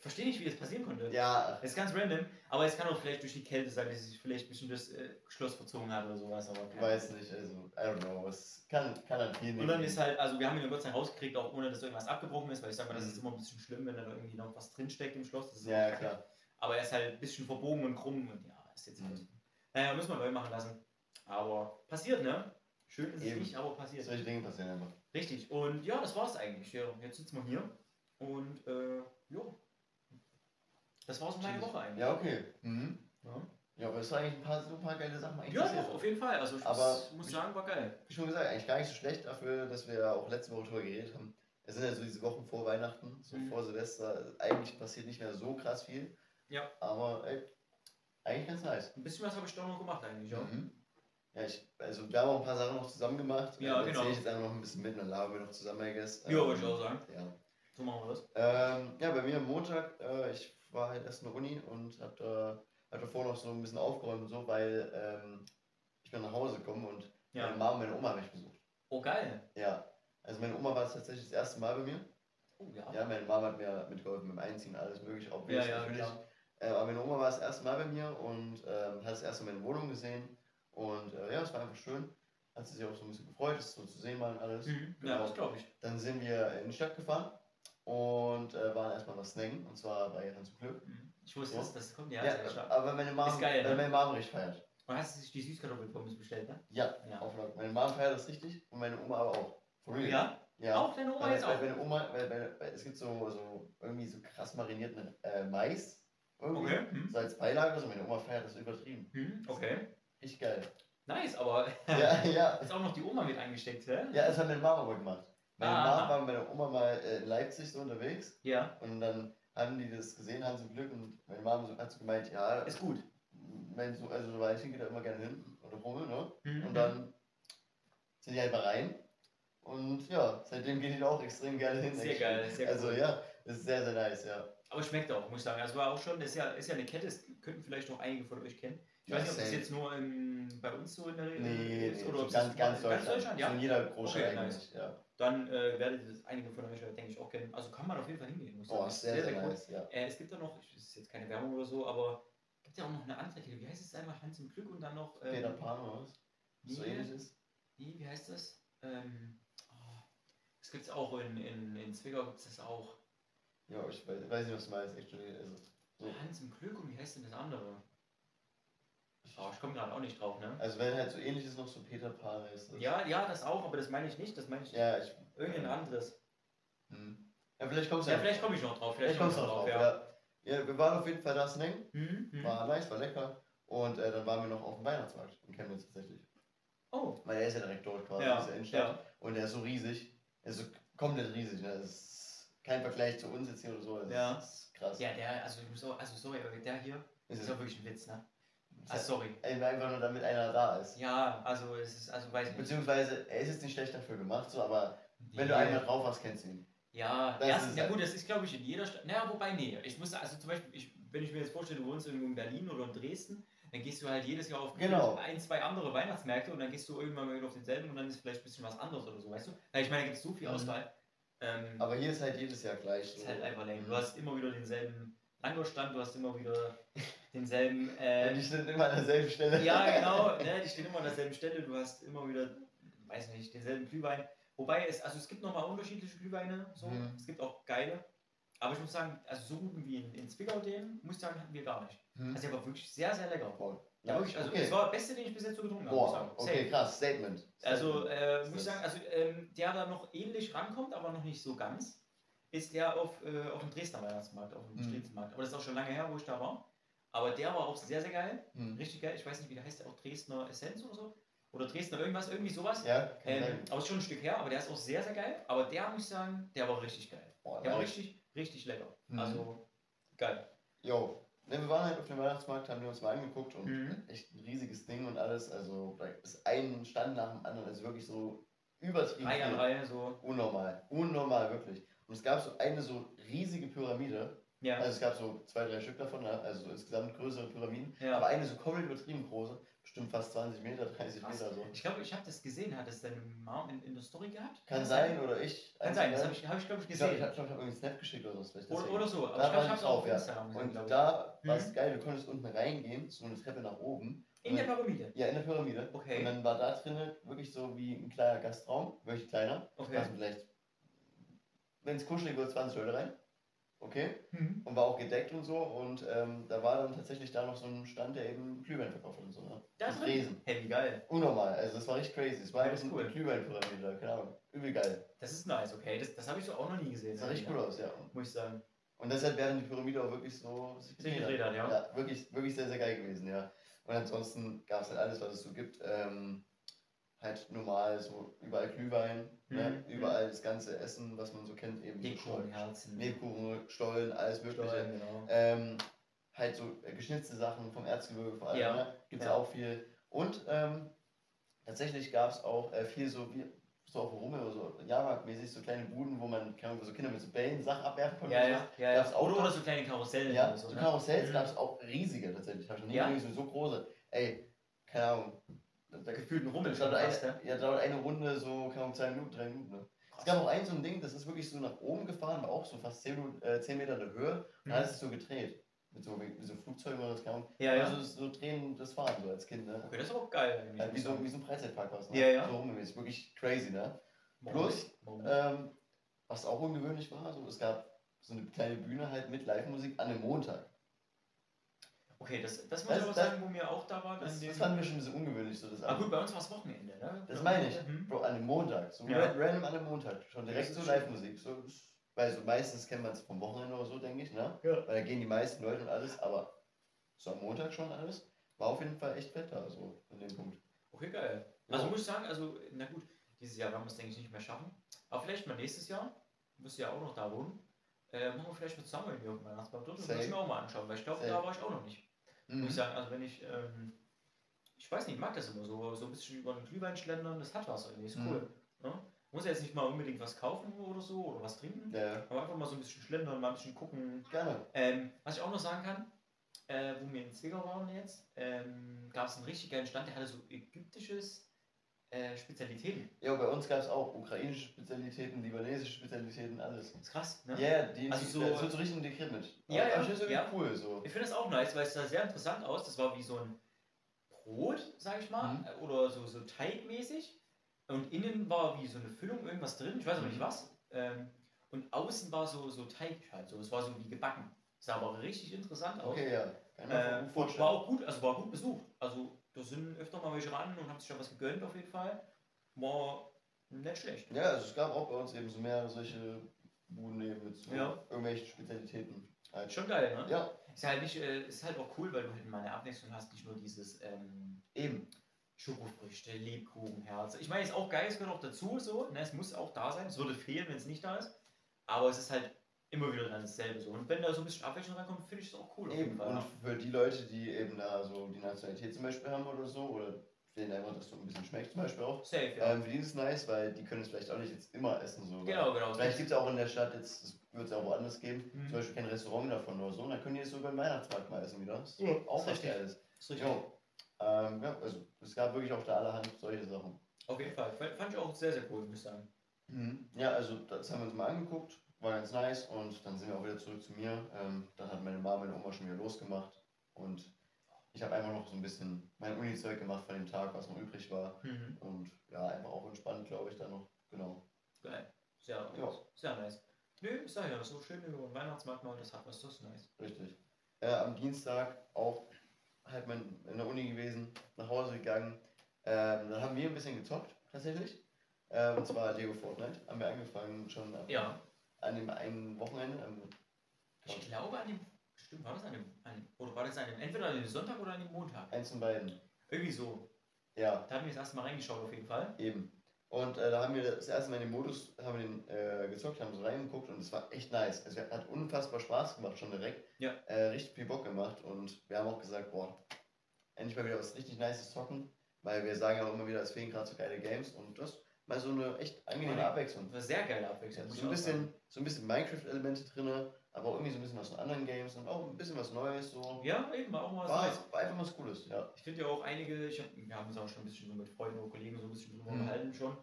verstehe nicht, wie das passieren konnte. Ja, Das ist ganz random, aber es kann auch vielleicht durch die Kälte sein, dass sich vielleicht ein bisschen das äh, Schloss verzogen hat oder sowas. Aber ich weiß nicht, also, I don't know. Es kann, kann an vielen Und dann liegen. ist halt, also wir haben ihn ja Gott sei Dank rausgekriegt, auch ohne dass irgendwas abgebrochen ist, weil ich sag mal, das ist Mhm. immer ein bisschen schlimm, wenn da irgendwie noch was drinsteckt im Schloss. Das ist Ja, kacke. klar. Aber er ist halt ein bisschen verbogen und krumm und ja, ist jetzt halt. Mhm. Naja, müssen wir neu machen lassen. Aber passiert, ne? Schön ist Eben. es nicht, aber passiert. Solche Dinge passieren einfach. Richtig. Und ja, das war's eigentlich. Ja, jetzt sitzen wir hier. Und äh, ja. Das war's von meiner. Woche eigentlich. Ja, okay. Mhm. Ja. Ja, aber es waren eigentlich ein paar super geile Sachen eigentlich Ja, passiert. doch, auf jeden Fall. Also ich Aber- muss, muss sagen, war geil. Wie schon gesagt, eigentlich gar nicht so schlecht dafür, dass wir ja auch letzte Woche drüber geredet haben. Es sind ja so diese Wochen vor Weihnachten, so Mhm. vor Silvester. Eigentlich passiert nicht mehr so krass viel. Ja. Aber ey, eigentlich ganz nice. Ein bisschen was habe ich doch noch gemacht eigentlich, ja. Mhm. Ja, ich, also wir haben auch ein paar Sachen noch zusammen gemacht. Ja, Da genau. erzähle ich jetzt einfach noch ein bisschen mit, dann labern wir noch zusammen, I guess. Ja, würde ich auch sagen. Ja. So machen wir das. Ähm, ja, bei mir am Montag, äh, ich war halt erst in der Uni und da, hab davor noch so ein bisschen aufgeräumt und so, weil ähm, ich bin nach Hause gekommen und Ja. meine Mama und meine Oma haben mich besucht. Oh, geil. Ja, also meine Oma war tatsächlich das erste Mal bei mir. Oh, ja. Ja, meine Mama hat mir mitgeholfen beim Einziehen, alles mögliche, auch Ja, ja, natürlich. Äh, aber meine Oma war das erste Mal bei mir und ähm, hat das erste Mal meine Wohnung gesehen. Und äh, ja, es war einfach schön. Hat sie sich auch so ein bisschen gefreut, das so zu sehen mal und alles. Mhm. Genau. Ja, das glaube ich. Dann sind wir in die Stadt gefahren und äh, waren erstmal was snacken, und zwar bei Hans und Glück. Mhm. Ich wusste, Ja. das, das kommt ja, Ja, aber meine Mom, Ist geil, weil ne? meine Mom richtig feiert. Und hast du sich die Süßkartoffelpommes bestellt, ne? Ja, Ja. Auflage. Meine Mom feiert das richtig und meine Oma aber auch. For real. Ja? Ja. Auch deine Oma Weil, jetzt weil auch? meine Oma, weil, weil, weil es gibt so, so irgendwie so krass marinierten äh, Mais. Irgendwie. Okay. Mhm. So als Beilage, also meine Oma feiert das übertrieben. Mhm. Okay. Richtig geil. Nice, aber Ja, ja. ist auch noch die Oma mit eingesteckt, hä? Ja, das hat meine Mama aber gemacht. Meine Ah. Mama war mit meiner Oma mal äh, in Leipzig so unterwegs Ja. und dann haben die das gesehen, haben zum Glück und meine Mama hat so gemeint, ja, Ist gut. mein so, also weil ich geht da immer gerne hin oder Rummel, ne? Mhm. Und dann sind die einfach rein. Und ja, seitdem gehen die da auch extrem gerne hin. Sehr geil, sehr Also cool. ja, das ist sehr, sehr nice, ja. Aber schmeckt auch, muss ich sagen. Also war auch schon, das ist ja, ist ja eine Kette, das könnten vielleicht noch einige von euch kennen. Ich Ja, weiß nicht, ob das jetzt nur in, bei uns so in der Nee, ist nee, oder ob es ganz, das ganz Deutschland. Deutschland, So in ja. jeder Großstadt Okay, eigentlich, ja. Dann äh, werdet ihr das einige von euch, denke ich, auch kennen. Also kann man auf jeden Fall hingehen. Muss Oh, sagen. sehr, sehr, cool. nice, ja. Äh, es gibt da noch, das ist jetzt keine Werbung oder so, aber es gibt ja auch noch eine andere Kette. Wie heißt es einmal? Hans im Glück und dann noch. Peter Ähm, Pan oder was? So nee, ähnlich ist. nee, wie heißt das? Ähm, oh, das gibt es auch in, in, in Zwickau, gibt es das auch. Ja, ich weiß, weiß nicht, was du meinst, actually. Also, so. Hans im Glück und wie heißt denn das andere? Oh, ich komme gerade auch nicht drauf, ne? Also wenn halt so ähnlich ist noch so Peter Pan ist. Das. Ja, ja, das auch, aber das meine ich nicht. Das meine ich Ja, ich. irgendein anderes. Hm. Ja, vielleicht kommst du Ja, ja. vielleicht komme ich noch drauf. Vielleicht kommst du noch drauf, ja. ja. wir waren auf jeden Fall da snacken. Mhm, mhm. War nice, war lecker. Und äh, dann waren wir noch auf dem Weihnachtsmarkt in Chemnitz tatsächlich. Oh, Weil der ist ja direkt dort quasi, Ja, ist ja Innenstadt. ja. Und der ist so riesig. Er ist so komplett riesig. Ne? Das ist kein Vergleich zu uns jetzt hier oder so. Das Ja. ist krass. ja, der, also auch, also sorry, aber der hier Ist ist doch wirklich ein Witz, ne? Ist Ah, sorry. einfach nur damit einer da ist. Ja, also es ist, also weiß ich nicht. Beziehungsweise, er ist jetzt nicht schlecht dafür gemacht, so, aber wenn du Die- einmal drauf hast, kennst du ihn. Ja, Das erst, ist ja halt- gut, das ist glaube ich in jeder Stadt. Naja, wobei, nee. Ich muss also zum Beispiel, ich, wenn ich mir jetzt vorstelle, du wohnst irgendwo in Berlin oder in Dresden, dann gehst du halt jedes Jahr auf Genau. ein, zwei andere Weihnachtsmärkte und dann gehst du irgendwann mal wieder auf denselben und dann ist vielleicht ein bisschen was anderes oder so, weißt du? Weil ich meine, da gibt es so viel Mhm. Auswahl. Ähm, Aber hier ist halt jedes Jahr gleich. ist So. halt einfach lame. Mhm. Du hast immer wieder denselben Langurstand, du hast immer wieder denselben. Äh, die sind immer an derselben Stelle. ja, genau, ne, die stehen immer an derselben Stelle, du hast immer wieder, weiß nicht, denselben Glühwein. Wobei es, also es gibt nochmal unterschiedliche Glühweine, so. Mhm. Es gibt auch geile. Aber ich muss sagen, also so guten wie in, in Zwickau den, muss ich sagen, hatten wir gar nicht. Hm. Also der war wirklich sehr, sehr lecker. Boah. Ja, wirklich, also okay. das war der beste, den ich bis jetzt so getrunken habe, Boah, sagen. okay, Safe. krass, Statement. Also äh, muss ich sagen, also ähm, der da noch ähnlich rankommt, aber noch nicht so ganz, ist der auf, äh, auf dem Dresdner Weihnachtsmarkt, auf dem Mhm. Strelitzenmarkt. Aber das ist auch schon lange her, wo ich da war. Aber der war auch sehr, sehr geil. Hm. Richtig geil. Ich weiß nicht, wie der heißt, der auch Dresdner Essenz oder so. Oder Dresdner irgendwas, irgendwie sowas. Ja, Ähm, aber ist schon ein Stück her, aber der ist auch sehr, sehr geil. Aber der muss ich sagen, der war richtig geil. Boah, Der war richtig, richtig lecker. Mhm. Also geil. Jo. Ne, wir waren halt auf dem Weihnachtsmarkt, haben wir uns mal angeguckt und Mhm. echt ein riesiges Ding und alles. Also da ist ein Stand nach dem anderen, also wirklich so übertrieben Reihe an. Reihe so. Unnormal. Unnormal, wirklich. Und es gab so eine so riesige Pyramide. Ja. Also es gab so zwei, drei Stück davon, ne? also so insgesamt größere Pyramiden. Ja. Aber eine so komplett übertrieben große, bestimmt fast 20 Meter, 30 Krass. Meter so. Ich glaube, ich habe das gesehen. Hat das deine Mom in, in der Story gehabt? Kann sein, oder ich. Kann sein, das habe ich, hab ich glaube ich Ich glaube, ich gesehen. habe hab irgendwie Snap geschickt oder so. Oder, oder so. Aber Da ich glaube, ich habe es auch auf ja. Instagram gesehen, Und ich. da war es Mhm. geil, du konntest unten reingehen, so eine Treppe nach oben. In der Pyramide. Ja, in der Pyramide. Okay. Und dann war da drinnen wirklich so wie ein kleiner Gastraum, wirklich kleiner. Okay. Passen vielleicht, wenn es kuschelig wird, 20 Leute rein. Okay. Mhm. Und war auch gedeckt und so. Und ähm, da war dann tatsächlich da noch so ein Stand, der eben Glühwein verkauft hat und so. Ne? Da Und? Riesen. Hey, wie geil. Unnormal. Also das war richtig crazy. Es war das eine cool. Glühweinpyramide, keine Ahnung. Übel geil. Das ist nice, okay. Das, das habe ich so auch noch nie gesehen. Das sah richtig cool aus, ja. Muss ich sagen. Und deshalb während die Pyramide auch wirklich so Sich gedreht hat, ja. Ja, wirklich, wirklich sehr, sehr geil gewesen, ja. Und ansonsten gab es halt alles, was es so gibt. Ähm, halt normal, so überall Glühwein, ne? Mhm, überall das ganze Essen, was man so kennt, eben so Lebkuchen, Stollen, Herzen. Lebkuchen, Stollen, alles mögliche. Stollen, genau. Ähm, halt so äh, geschnitzte Sachen vom Erzgebirge vor allem, Ja. ne? gibt es Ja. auch viel. Und ähm, tatsächlich gab es auch äh, viel so, wie, so auf Rummel oder so, Jahrmarktmäßig, so kleine Buden, wo man, keine Ahnung, wo so Kinder mit so Bällen Sachen abwerfen konnten. Ja, ja, ja. Gab's auch Oder, so kleine Karussellen. Ja, so, so, ne? Karussells Mhm. gab es auch riesige tatsächlich. Habe ich noch nie Ja? gesehen, so große. Ey, keine Ahnung. Da Gefühlt ein Rummel da fast, eine, ja, dauert eine Runde so, keine Ahnung, zwei Minuten, drei Minuten. Ne? Es gab auch ein so ein Ding, das ist wirklich so nach oben gefahren, war auch so fast 10, Minuten, äh, 10 Meter in der Höhe. Und da Mhm. ist es so gedreht. Mit so, wie so Flugzeugen oder das. Ja, ja. Also so drehen das Fahren so als Kind, ne? Okay, das ist auch geil. eigentlich, Halt wie, ich so, wie so ein Freizeitpark was, ne? Ja, ja. So rumgemäßig. Wirklich crazy, ne? Plus? Ähm, was auch ungewöhnlich war, so, es gab so eine kleine Bühne halt mit Live-Musik an einem Montag. Okay, das, das muss das- ich aber das- sagen, wo wir auch da waren. Das, dem- das fanden wir schon ein bisschen ungewöhnlich, so das Ah gut, bei uns war es Wochenende, ne? Das meine ich. Mhm. Bro, an einem Montag. So Ja. ra- random an einem Montag. Schon direkt so. Live-Musik. So, weil so meistens kennt man es vom Wochenende oder so, denke ich, ne? Ja. Weil da gehen die meisten Leute und alles, aber so am Montag schon alles. War auf jeden Fall echt fett da, so an dem Punkt. Okay, geil. Ja. Also muss ich sagen, also, na gut, dieses Jahr werden wir es, denke ich, nicht mehr schaffen. Aber vielleicht mal nächstes Jahr, du wirst ja auch noch da wohnen, äh, machen wir vielleicht mal zusammen irgendwie auf dem Weihnachtsbaum dort. Ich Safe. mir auch mal anschauen, weil ich glaube, da war ich auch noch nicht. Mhm. Muss ich sagen, also wenn ich, ähm, ich weiß nicht, ich mag das immer so, so ein bisschen über den Glühwein schlendern, das hat was irgendwie, ist Mhm. cool. Ne? Muss ja jetzt nicht mal unbedingt was kaufen oder so oder was trinken, Ja, aber einfach mal so ein bisschen schlendern, mal ein bisschen gucken. Gerne. Ähm, was ich auch noch sagen kann, äh, wo wir in Zwickau waren jetzt, ähm, gab es einen richtig geilen Stand, der hatte so ägyptisches äh, Spezialitäten. Ja, bei uns gab es auch ukrainische Spezialitäten, libanesische Spezialitäten, alles. Das ist krass, ne? Ja, ja, die Also so- das wird so richtig integriert mit. Ja, ja, Aber ich finde ja. cool, so. Ich finde das auch nice, weil es sah sehr interessant aus. Das war wie so ein Brot, sag ich mal, Mhm. äh, oder so, so teigmäßig. Und innen war wie so eine Füllung, irgendwas drin, ich weiß aber nicht Mhm. was. Ähm, und außen war so, so Teig halt, so. Es war so wie gebacken. Sah aber richtig interessant aus. Okay, ja. Kann ich mir Äh, vorstellen. war auch gut, also war gut besucht. Also da sind öfter mal welche ran und haben sich da was gegönnt auf jeden Fall. War nicht schlecht. Ja, also es gab auch bei uns eben so mehr solche Buden eben mit so Ja. irgendwelchen Spezialitäten. Halt. Schon geil, ne? Ja, Ist halt nicht, äh, ist halt auch cool, weil du halt mal eine Abwechslung hast, nicht nur dieses ähm, eben. Schokofrüchte, Lebkuchen, Herz. Ich meine, ist auch geil, es gehört auch dazu, so. Ne? Es muss auch da sein. Es würde fehlen, wenn es nicht da ist. Aber es ist halt immer wieder dann dasselbe so. Und wenn da so ein bisschen Abwechslung reinkommt, finde ich es auch cool. auf jeden Eben. Fall, Und ja. für die Leute, die eben da so die Nationalität zum Beispiel haben oder so, oder denen einfach das so ein bisschen schmeckt zum Beispiel auch, Safe, ja. ähm, für die ist es nice, weil die können es vielleicht auch nicht jetzt immer essen. So. genau, genau. Vielleicht gibt es auch in der Stadt jetzt, das wird es ja auch woanders geben, Mhm. zum Beispiel kein Restaurant davon oder so, und dann können die es so beim Weihnachtsmarkt mal essen wieder. Das ist Ja, auch was. Geiles. ist richtig. Jo. Ähm, ja, also es gab wirklich auch da allerhand solche Sachen. Auf jeden Fall. Fand ich auch sehr, sehr cool, muss ich sagen. Ja, also das haben wir uns mal angeguckt, war ganz nice und dann sind wir auch wieder zurück zu mir. Ähm, dann hat meine Mama meine Oma schon wieder losgemacht und ich habe einfach noch so ein bisschen mein Uni-Zeug gemacht von dem Tag, was noch übrig war Mhm. und ja, einfach auch entspannt, glaube ich, dann noch. Genau. Geil. Sehr, Ja. sehr nice. Nö, ich sag ja, so schön über den Weihnachtsmarkt mal, das hat was, das ist nice. Richtig. Äh, am Dienstag auch halt mein, in der Uni gewesen, nach Hause gegangen. Ähm, dann haben wir ein bisschen gezockt, tatsächlich. Äh, und zwar Lego Fortnite. Haben wir angefangen schon Ja. An dem einen Wochenende. Am, Ich glaube an dem, stimmt, war das an dem, an, oder war das an dem, entweder an dem Sonntag oder an dem Montag? eins von beiden. Irgendwie so. Ja, Da haben wir das erste Mal reingeschaut auf jeden Fall. eben. Und äh, da haben wir das erste Mal in den Modus, haben wir den äh, gezockt, haben so reingeguckt und es war echt nice. Es hat unfassbar Spaß gemacht schon direkt. Ja. Äh, richtig viel Bock gemacht und wir haben auch gesagt, boah, endlich mal wieder was richtig Nices zocken, weil wir sagen ja auch immer wieder, es fehlen gerade so geile Games und das mal so eine echt angenehme Ja. Abwechslung. Eine sehr geile Abwechslung. muss so, ich ein bisschen, so ein bisschen Minecraft-Elemente drin, aber irgendwie so ein bisschen was von anderen Games und auch ein bisschen was Neues. So. Ja, eben, auch mal was war, Neues. war einfach was Cooles, ja. Ich finde ja auch einige, ich hab, wir haben uns auch schon ein bisschen so mit Freunden oder Kollegen so ein bisschen drüber Mhm. unterhalten schon.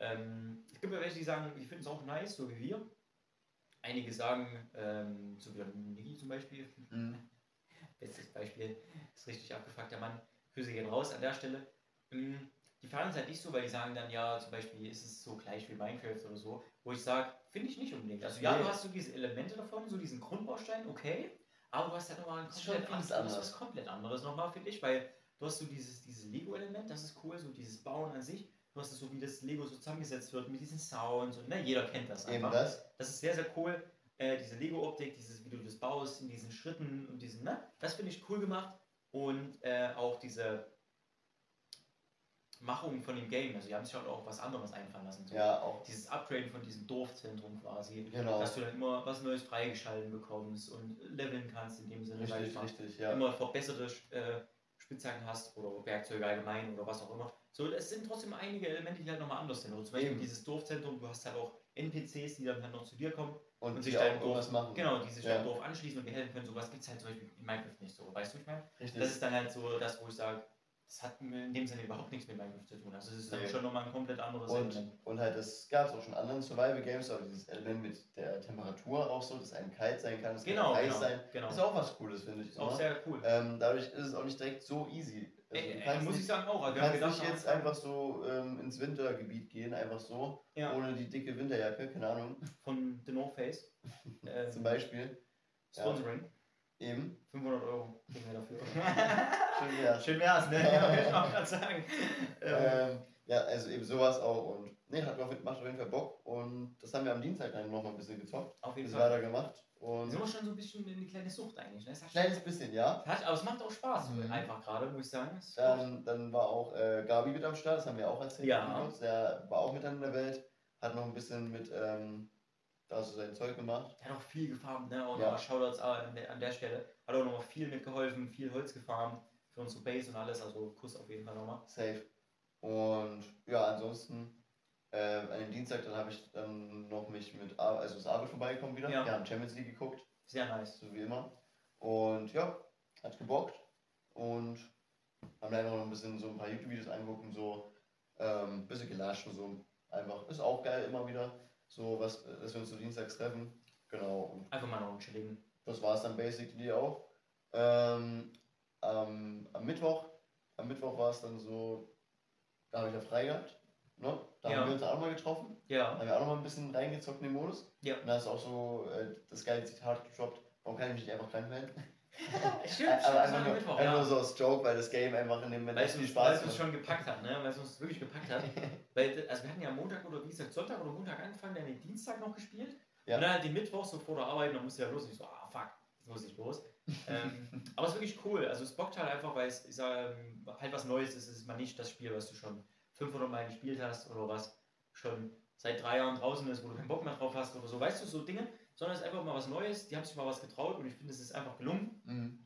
Ähm, es gibt ja welche, die sagen, die finden es auch nice, so wie wir. Einige sagen, ähm, so wie Niki zum Beispiel, Mhm. bestes Beispiel, ist richtig abgefuckter Mann, für sie gehen raus an der Stelle. Ähm, Die feiern es halt nicht so, weil die sagen dann, ja, zum Beispiel ist es so gleich wie Minecraft oder so, wo ich sage, finde ich nicht unbedingt. Also ja, Nee. du hast so diese Elemente davon, so diesen Grundbaustein, okay, aber du hast halt nochmal ein komplett anderes, anders. was komplett anderes nochmal, finde ich, weil du hast so dieses, dieses Lego-Element, das ist cool, so dieses Bauen an sich. Du hast es so, wie das Lego so zusammengesetzt wird mit diesen Sounds und ne, jeder kennt das Eben einfach. das. Das ist sehr, sehr cool. Äh, diese Lego-Optik, dieses, wie du das baust, in diesen Schritten und diesen, ne? Das finde ich cool gemacht. Und äh, auch diese Machung von dem Game. Also, die haben sich halt auch was anderes einfallen lassen. So. Ja, auch. Dieses Upgrade von diesem Dorfzentrum quasi. Genau. Dass du dann immer was Neues freigeschalten bekommst und leveln kannst in dem Sinne. Richtig, mal richtig, ja. immer verbesserte äh, Spitzhacken hast oder Werkzeuge allgemein oder was auch immer. So, es sind trotzdem einige Elemente, die halt nochmal anders sind. Oder zum Beispiel Eben. dieses Dorfzentrum, du hast halt auch NPCs, die dann halt noch zu dir kommen Und, und sich deinem Dorf, machen. genau, die sich Ja. deinem Dorf anschließen und dir helfen können. Sowas gibt es halt zum Beispiel in Minecraft nicht so. Weißt du, ich meine? Richtig. Das ist dann halt so das, wo ich sage, das hat in dem Sinne überhaupt nichts mit Minecraft zu tun. Also es ist Nee. schon nochmal ein komplett anderes Und, Element. und halt, das gab es auch schon in anderen Survival-Games, aber dieses Element mit der Temperatur auch so, dass einem kalt sein kann, es Genau, kann heiß genau, sein, genau. ist auch was Cooles, finde ich. Ist auch immer. sehr cool. ähm, dadurch ist es auch nicht direkt so easy. Also, äh, kannst muss nicht, ich sagen auch. du kannst nicht jetzt einfach so ähm, ins Wintergebiet gehen, einfach so, Ja. ohne die dicke Winterjacke, keine Ahnung, von The North Face. Zum Beispiel. Ja. Eben. 500 Euro kriegen wir dafür. Schön wär's. Schön wär's, ne? Ja, ich auch gerade sagen. Ähm, ja, also eben sowas auch und ne, hat auf, macht auf jeden Fall Bock und das haben wir am Dienstag dann noch mal ein bisschen gezockt, auf jeden das Fall. weiter gemacht und wir schon so ein bisschen in die kleine Sucht eigentlich. Ne? Kleines bisschen, ja. schon- hat, aber es macht auch Spaß, so Mhm. einfach gerade, muss ich sagen. Dann, dann war auch äh, Gabi mit am Start, das haben wir auch erzählt. Ja. Der war auch mit an der Welt, hat noch ein bisschen mit ähm, da so sein Zeug gemacht. Der hat auch viel gefarmt, ne? Und Ja. nochmal Shoutouts an der, an der Stelle. Hat auch nochmal viel mitgeholfen, viel Holz gefarmt für unsere Base und alles. Also Kuss auf jeden Fall nochmal. Safe. Und ja, ansonsten äh, an dem Dienstag, dann habe ich dann noch mich mit, Ar also ist Arbeit vorbeigekommen wieder. Ja. Wir haben Champions League geguckt. Sehr nice. so wie immer. Und ja, hat gebockt. Und haben dann einfach noch ein bisschen so ein paar YouTube-Videos angeguckt und so ähm, ein bisschen gelascht und so. Einfach, ist auch geil immer wieder. So was, dass wir uns so dienstags treffen. Genau. Einfach mal noch einen chilligen. das war es dann basically auch. Ähm, am, am Mittwoch, am Mittwoch war es dann so, da habe ich ja frei gehabt. Ne? Da Ja. haben wir uns auch nochmal getroffen. Da Ja. haben wir auch nochmal ein bisschen reingezockt in den Modus. Ja. Und da ist auch so äh, das geile Zitat gedroppt. Warum kann ich mich nicht einfach krank melden? Stimmt, aber einfach nur, Mittwoch, einfach ja. so als Joke, weil das Game einfach in dem Moment es viel uns, weil Spaß es uns macht. schon gepackt hat, ne? Weil es uns wirklich gepackt hat. Weil, also wir hatten ja Montag oder wie gesagt Sonntag oder Montag angefangen, dann den Dienstag noch gespielt. Ja. Und dann halt den Mittwoch so vor der Arbeit, dann musste ja los. Und ich so, ah fuck, jetzt muss ich los. ähm, aber es ist wirklich cool. Also es bockt halt einfach, weil es sag, ähm, halt was Neues ist. Es ist mal nicht das Spiel, was du schon 500 Mal gespielt hast oder was schon seit drei Jahren draußen ist, wo du keinen Bock mehr drauf hast oder so. Weißt du, so Dinge. Sondern es ist einfach mal was Neues. Die haben sich mal was getraut und ich finde, es ist einfach gelungen Mhm.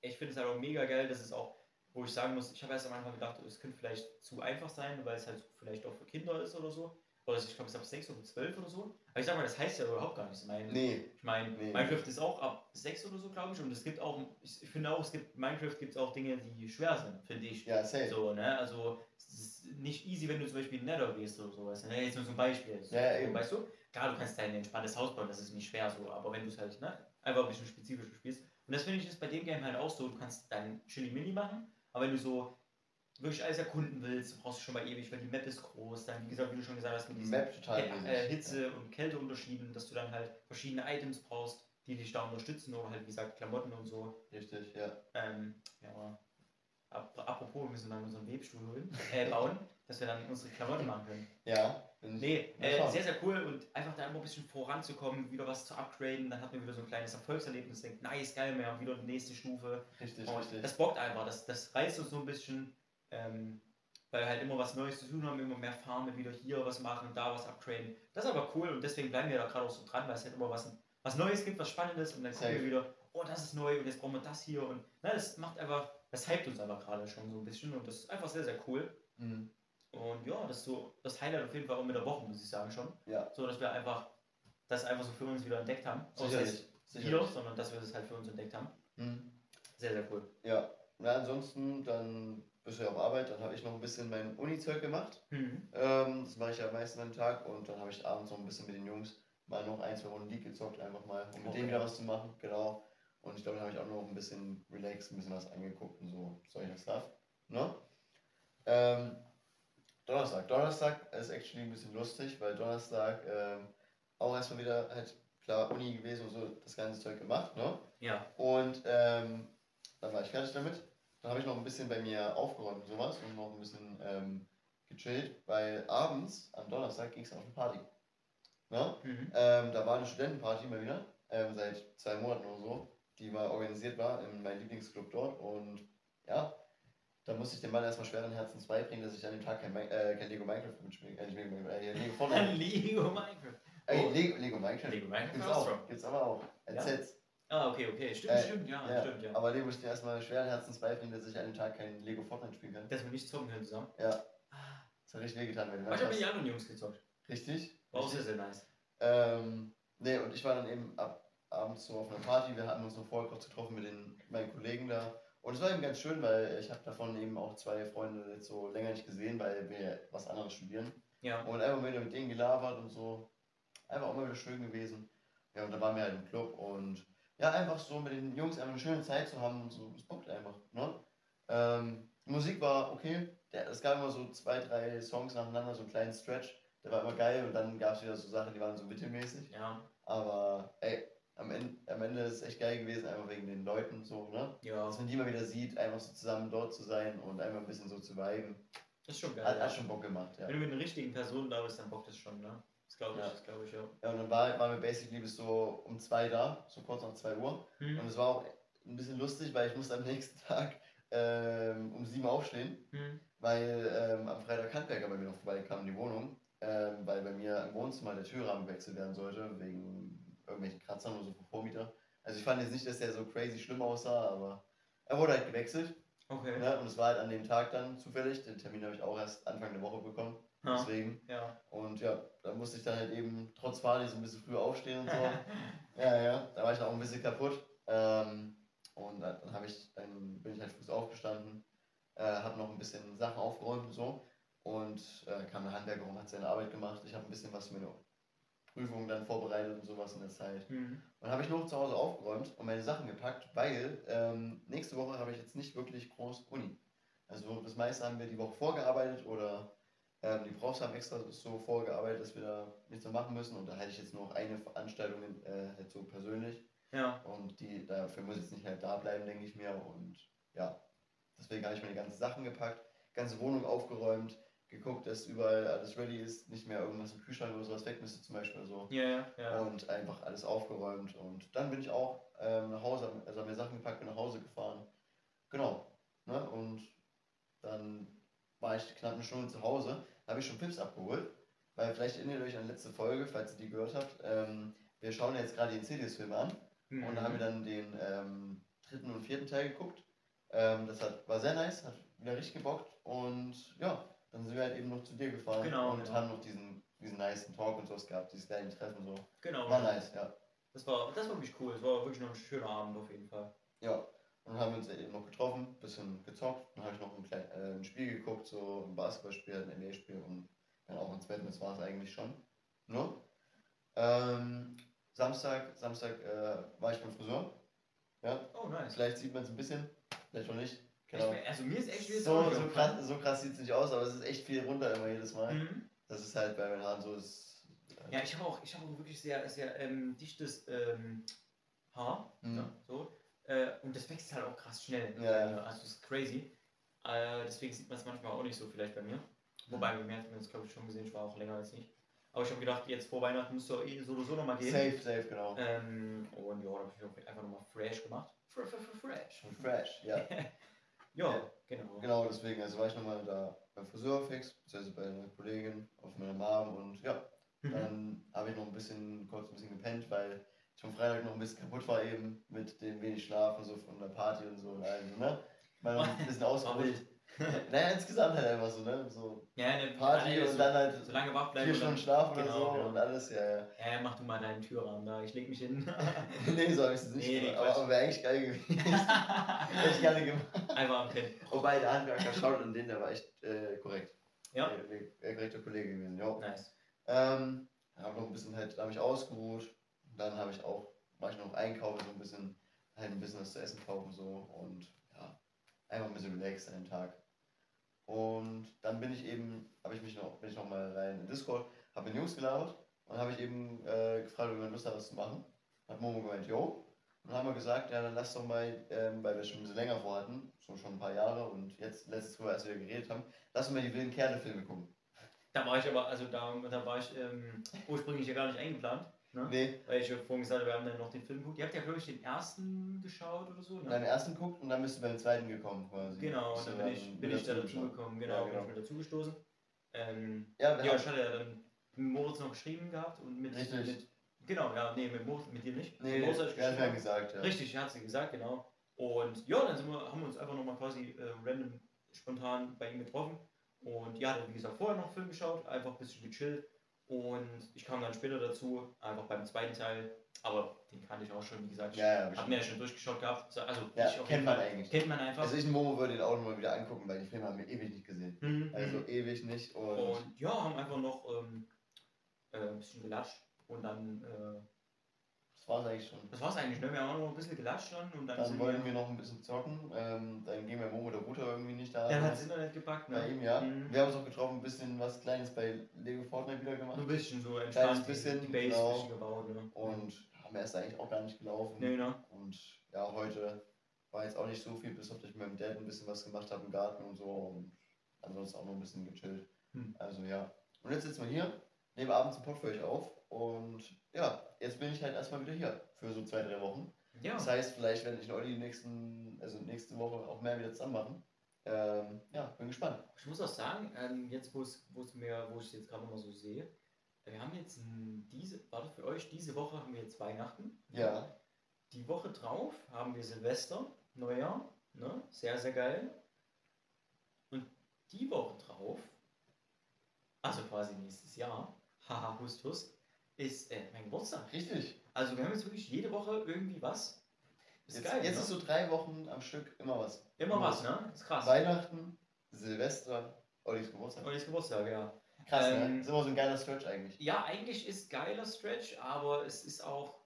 ich finde es halt auch mega geil, dass es auch, wo ich sagen muss, ich habe erst am Anfang gedacht, es könnte vielleicht zu einfach sein, weil es halt vielleicht auch für Kinder ist oder so. Oder ich glaube, es ist ab 6 oder 12 oder so. Aber ich sag mal, das heißt ja überhaupt gar nichts. Ich meine, Nee, ich meine Nee. Minecraft ist auch ab 6 oder so, glaube ich. Und es gibt auch, ich ich finde auch, es gibt, Minecraft gibt es auch Dinge, die schwer sind, finde ich. ja, safe. So, ne? Also, es ist nicht easy, wenn du zum Beispiel in Nether gehst oder sowas. Ne? Jetzt nur so ein Beispiel. So, Ja, eben. Weißt du? Klar, du kannst dein entspanntes Haus bauen, das ist nicht schwer so. Aber wenn du es halt ne, einfach ein bisschen spezifischer spielst. Und das finde ich ist bei dem Game halt auch so. Du kannst dein Chili-Mini machen, aber wenn du so wirklich alles erkunden willst, brauchst du schon mal ewig, weil die Map ist groß. Dann, wie gesagt, wie du schon gesagt hast, mit diesen Map total äh, Hitze- und Kälteunterschieden, dass du dann halt verschiedene Items brauchst, die dich da unterstützen oder halt, wie gesagt, Klamotten und so. Richtig, ja. Ähm, ja, apropos, wir müssen dann unseren Webstuhl holen, äh, bauen, dass wir dann unsere Klamotten machen können. Ja. Nee, äh, sehr, sehr cool und einfach da immer ein bisschen voranzukommen, wieder was zu upgraden. Dann hat man wieder so ein kleines Erfolgserlebnis, denkt, nice, geil, wir haben wieder die nächste Stufe. Richtig, Und richtig. das bockt einfach, das, das reizt uns so ein bisschen, ähm, weil wir halt immer was Neues zu tun haben, immer mehr farmen, wieder hier was machen, da was upgraden. Das ist aber cool und deswegen bleiben wir da gerade auch so dran, weil es halt immer was, was Neues gibt, was Spannendes und dann Safe. wir wieder, oh, das ist neu und jetzt brauchen wir das hier und na, das macht einfach, das hypt uns einfach gerade schon so ein bisschen und das ist einfach sehr, sehr cool. Mhm. Und ja, das ist so das Highlight auf jeden Fall auch mit der Woche, muss ich sagen schon. Ja. So, dass wir einfach das einfach so für uns wieder entdeckt haben. Sicherlich. Sicherlich. sondern dass wir das halt für uns entdeckt haben. Hm. Sehr, sehr cool. Ja. Na, ansonsten, dann bist du ja auf Arbeit, dann habe ich noch ein bisschen mein Uni-Zeug gemacht. Mhm. Ähm, das mache ich ja meistens am Tag und dann habe ich abends noch ein bisschen mit den Jungs mal noch ein, zwei Runden League gezockt, einfach mal, um mit Okay. denen wieder was zu machen, genau. Und ich glaube, dann habe ich auch noch ein bisschen relaxed, ein bisschen was angeguckt und so solcher Stuff. Ne? Ähm, Donnerstag. Donnerstag ist actually ein bisschen lustig, weil Donnerstag ähm, auch erstmal wieder halt klar Uni gewesen und so das ganze Zeug gemacht, ne? Ja. Und ähm, dann war ich fertig damit. Dann habe ich noch ein bisschen bei mir aufgeräumt und sowas und noch ein bisschen ähm, gechillt, weil abends am Donnerstag ging es auf eine Party. Ne? Mhm. Ähm, da war eine Studentenparty mal wieder, ähm, seit zwei Monaten oder so, die mal organisiert war in meinem Lieblingsclub dort. Und ja, da musste ich dem Mann erstmal schweren Herzens beibringen, dass ich an dem Tag kein, äh, kein Lego Minecraft mitspielen äh, nicht Lego, äh, Lego Fortnite. Lego Minecraft. Ey, Oh. Lego, Lego Minecraft. Lego Minecraft Gibt's auch. Gibt's aber auch. Als Ja? Sets. Ah, okay, okay. Stimmt, Äh, stimmt, ja, Ja, stimmt, ja. aber Lego musste erstmal schweren Herzens beibringen, dass ich an dem Tag kein Lego Fortnite spielen kann. Dass wir nicht zocken können zusammen. Ja, Ah. das hat richtig wehgetan, wenn du Aber ich habe mit den anderen Jungs gezockt. Richtig? War auch sehr, sehr nice. Ähm, nee, und ich war dann eben ab, abends so auf einer Party. Wir hatten uns noch vorher kurz getroffen mit den, meinen Kollegen da. Und es war eben ganz schön, weil ich habe davon eben auch zwei Freunde jetzt so länger nicht gesehen, weil wir was anderes studieren. Ja. Und einfach mal wieder mit denen gelabert und so. Einfach auch mal wieder schön gewesen. Ja, und da waren wir halt im Club und ja, einfach so mit den Jungs einfach eine schöne Zeit zu haben und so. Es bockt einfach, ne? Ähm, die Musik war okay. Der, es gab immer so zwei, drei Songs nacheinander, so einen kleinen Stretch. Der war immer geil und dann gab es wieder so Sachen, die waren so mittelmäßig. Ja. Aber ey, am Ende, am Ende ist es echt geil gewesen, einfach wegen den Leuten so, ne? Ja. Dass man die mal wieder sieht, einfach so zusammen dort zu sein und einfach ein bisschen so zu viben. Das ist schon geil. Hat, ja. hat schon Bock gemacht, ja. Wenn du mit den richtigen Personen da bist, dann bockt das schon, ne? Das glaube ich, Ja. das glaube ich, ja. Ja, und dann war, waren wir basically bis so um zwei da, so kurz nach zwei Uhr. Und Hm. es war auch ein bisschen lustig, weil ich musste am nächsten Tag ähm, um sieben aufstehen, Hm. weil ähm, am Freitag Handwerker bei mir noch vorbeikam in die Wohnung, ähm, weil bei mir im Wohnzimmer der Türrahmen gewechselt werden sollte, wegen irgendwelchen Kratzern oder so vom Vormieter. Also ich fand jetzt nicht, dass der so crazy schlimm aussah, aber er wurde halt gewechselt. Okay. Ne? Und es war halt an dem Tag dann zufällig. Den Termin habe ich auch erst Anfang der Woche bekommen. Ja. Deswegen. Ja. Und ja, da musste ich dann halt eben trotz Party so ein bisschen früh aufstehen und so. Ja, ja, da war ich auch ein bisschen kaputt. Ähm, und dann, dann, hab ich, dann bin ich halt früh aufgestanden, äh, habe noch ein bisschen Sachen aufgeräumt und so. Und äh, kam der Handwerker rum, hat seine Arbeit gemacht. Ich habe ein bisschen was für meine Prüfungen dann vorbereitet und sowas in der Zeit. Hm. Und habe ich noch zu Hause aufgeräumt und meine Sachen gepackt, weil ähm, nächste Woche habe ich jetzt nicht wirklich groß Uni. Also das meiste haben wir die Woche vorgearbeitet oder ähm, die Profs haben extra so vorgearbeitet, dass wir da nichts mehr machen müssen. Und da hatte ich jetzt noch eine Veranstaltung äh, halt so persönlich. Ja. Und die, dafür muss ich jetzt nicht halt da bleiben, denke ich mir. Und ja, deswegen habe ich meine ganzen Sachen gepackt, ganze Wohnung aufgeräumt, geguckt, dass überall alles ready ist, nicht mehr irgendwas im Kühlschrank oder sowas weg müsste zum Beispiel so. Ja, ja, ja. Und einfach alles aufgeräumt. Und dann bin ich auch ähm, nach Hause, also habe mir Sachen gepackt, bin nach Hause gefahren. Genau. Ne? Und dann war ich knapp eine Stunde zu Hause, habe ich schon Pips abgeholt. Weil vielleicht erinnert ihr euch an die letzte Folge, falls ihr die gehört habt. Ähm, wir schauen jetzt gerade die Insidious-Filme an. Hm. Und da haben wir dann den ähm, dritten und vierten Teil geguckt. Ähm, das hat, war sehr nice, hat wieder richtig gebockt. Und ja, dann sind wir halt eben noch zu dir gefahren Genau, und genau. haben noch diesen, diesen nice Talk und sowas gehabt, dieses kleine Treffen so. Genau. War nice, ja. Das war, das war wirklich cool. Es war wirklich noch ein schöner Abend auf jeden Fall. Ja. Und dann haben wir uns eben noch getroffen, bisschen gezockt. Dann habe ich noch ein, klein, äh, ein Spiel geguckt, so ein Basketballspiel, ein NBA-Spiel und dann auch ins Bett. Und das war es eigentlich schon. Ne? Ähm, Samstag, Samstag äh, war ich beim Friseur. Ja, Oh, nice. vielleicht sieht man es ein bisschen, vielleicht auch nicht. Ich, Genau. also mir ist echt jetzt So, so krass, so krass sieht es nicht aus, aber es ist echt viel runter immer jedes Mal. Mhm. Das ist halt bei meinen Haaren so. Ist, Ja, ich habe auch, ich habe auch wirklich sehr, sehr ähm, dichtes ähm, Haar. Mhm. Ja, so. Äh, und das wächst halt auch krass schnell. Ja, ja. Äh, Also das ist crazy. Äh, deswegen sieht man es manchmal auch nicht so vielleicht bei mir. Wobei, bei mir hat man es glaube ich schon gesehen, ich war auch länger als nicht. Aber ich habe gedacht, jetzt vor Weihnachten müsste doch eh so oder so nochmal gehen. safe, safe, genau. Ähm, und ja, da habe ich auch einfach nochmal fresh gemacht. Fr fr fr fresh. Fresh, ja. Ja, genau. Genau, deswegen, also war ich nochmal da beim Friseur fix, beziehungsweise bei einer Kollegin, auf meiner Mom und ja, Mhm. dann habe ich noch ein bisschen, kurz ein bisschen gepennt, weil ich am Freitag noch ein bisschen kaputt war eben mit dem wenig Schlafen so von der Party und so. Also, ne? Mal noch ein bisschen ausgeruht. naja, insgesamt halt einfach so, ne? So Ja, eine Party ja, und dann halt so lange wach bleiben. vier Stunden Schlaf oder genau, so genau. und alles, ja, ja. Ja, mach du mal deinen Türrahmen da, ich leg mich hin. nee, so habe ich es nicht Nee, nee, gemacht, aber, wäre eigentlich geil gewesen. Hätte ich gerne gemacht. Einfach am Pennen. Wobei der Handwerker schaut und den, der war echt äh, korrekt. Ja. Der, der, der korrekte Kollege gewesen, jo. Nice. Ähm, habe noch ein bisschen halt, da habe ich ausgeruht. Dann habe ich auch, war ich noch einkaufen, so ein bisschen, halt ein bisschen was zu essen kaufen so und ja, einfach ein bisschen relaxed an den Tag. Und dann bin ich eben, habe ich mich noch, bin ich noch mal rein in Discord, habe mit Jungs gelabert und habe ich eben äh, gefragt, ob jemand Lust hat, was zu machen. Hat Momo gemeint, jo. Und dann haben wir gesagt, ja, dann lass doch mal, ähm, weil wir schon ein bisschen länger vorhatten, schon, schon ein paar Jahre und jetzt letztes Mal, als wir geredet haben, lass uns mal die wilden Kerle-Filme gucken. Da war ich aber, also da, da war ich ähm, ursprünglich ja gar nicht eingeplant. Ne? Nee, Weil ich ja vorhin gesagt habe, wir haben dann noch den Film geguckt. Ihr habt ja, glaube ich, den ersten geschaut oder so. Ne? deinen ersten guckt und dann bist du beim zweiten gekommen quasi. Genau, und dann bin ich, bin wieder ich da dazu gekommen, genau, Ja, bin genau. ich mit dazu gestoßen. Ähm, Ja, ja, ich hatte ja dann mit Moritz noch geschrieben gehabt und mit, Richtig. mit genau, ja, nee, mit Moritz, mit dir nicht. nee, mit Moritz hat geschrieben. ja gesagt, ja. Richtig, hat sie gesagt, genau. Und ja, dann sind wir, haben wir uns einfach nochmal quasi äh, random spontan bei ihm getroffen. Und ja, hat wie gesagt vorher noch einen Film geschaut, einfach ein bisschen gechillt. Und ich kam dann später dazu, einfach beim zweiten Teil. Aber den kannte ich auch schon, wie gesagt. Ja, ja, ich habe bestimmt. mir ja schon durchgeschaut gehabt. Also Ja, ich kennt man eigentlich. Kennt man einfach. Also ich Momo würde ihn auch nochmal wieder angucken, weil die Filme haben wir ewig nicht gesehen. Mhm, Also mhm. ewig nicht und, Und ja, haben einfach noch ähm, äh, ein bisschen gelatscht. Und dann, äh, das war's eigentlich schon. das war's eigentlich, ne? Wir haben auch noch ein bisschen gelatscht dann. Und dann, Dann wollten wir noch ein bisschen zocken, ähm, dann ging bei Momo der Router irgendwie nicht da. Dann hat das Internet gepackt, ne? bei ihm, ja. Mhm. Wir haben uns auch getroffen, ein bisschen was Kleines bei Lego Fortnite wieder gemacht. Ein bisschen so Kleines entspannt, bisschen, die, die Base genau. ein bisschen gebaut, ne? Und haben erst eigentlich auch gar nicht gelaufen. Nee, ne? Und ja, heute war jetzt auch nicht so viel, bis auf dass ich mit meinem Dad ein bisschen was gemacht habe im Garten und so. Und ansonsten auch noch ein bisschen gechillt. Hm. Also ja. Und jetzt sitzen wir hier, nehmen abends einen Pod für euch auf. Und ja, jetzt bin ich halt erstmal wieder hier für so zwei, drei Wochen. Ja. Das heißt, vielleicht werde ich und Olli nächsten, also nächste Woche auch mehr wieder zusammen machen. Ähm, ja, bin gespannt. Ich muss auch sagen, ähm, jetzt wo es mir, wo ich es jetzt gerade nochmal so sehe, wir haben jetzt n- diese, warte für euch, diese Woche haben wir jetzt Weihnachten. Ja. Die Woche drauf haben wir Silvester, Neujahr, ne? Sehr, sehr geil. Und die Woche drauf, also quasi nächstes Jahr, haha, hust, hust, ist äh, mein Geburtstag. Richtig. Also wir haben jetzt wirklich jede Woche irgendwie was. Ist Jetzt, geil. jetzt ne? ist so drei Wochen am Stück immer was. Immer was, ne? Ist krass. Weihnachten, Silvester, Ollis Geburtstag. Ist Geburtstag, ja. Krass, Ähm, ne? Ist immer so ein geiler Stretch eigentlich. Ja, eigentlich ist geiler Stretch, aber es ist auch,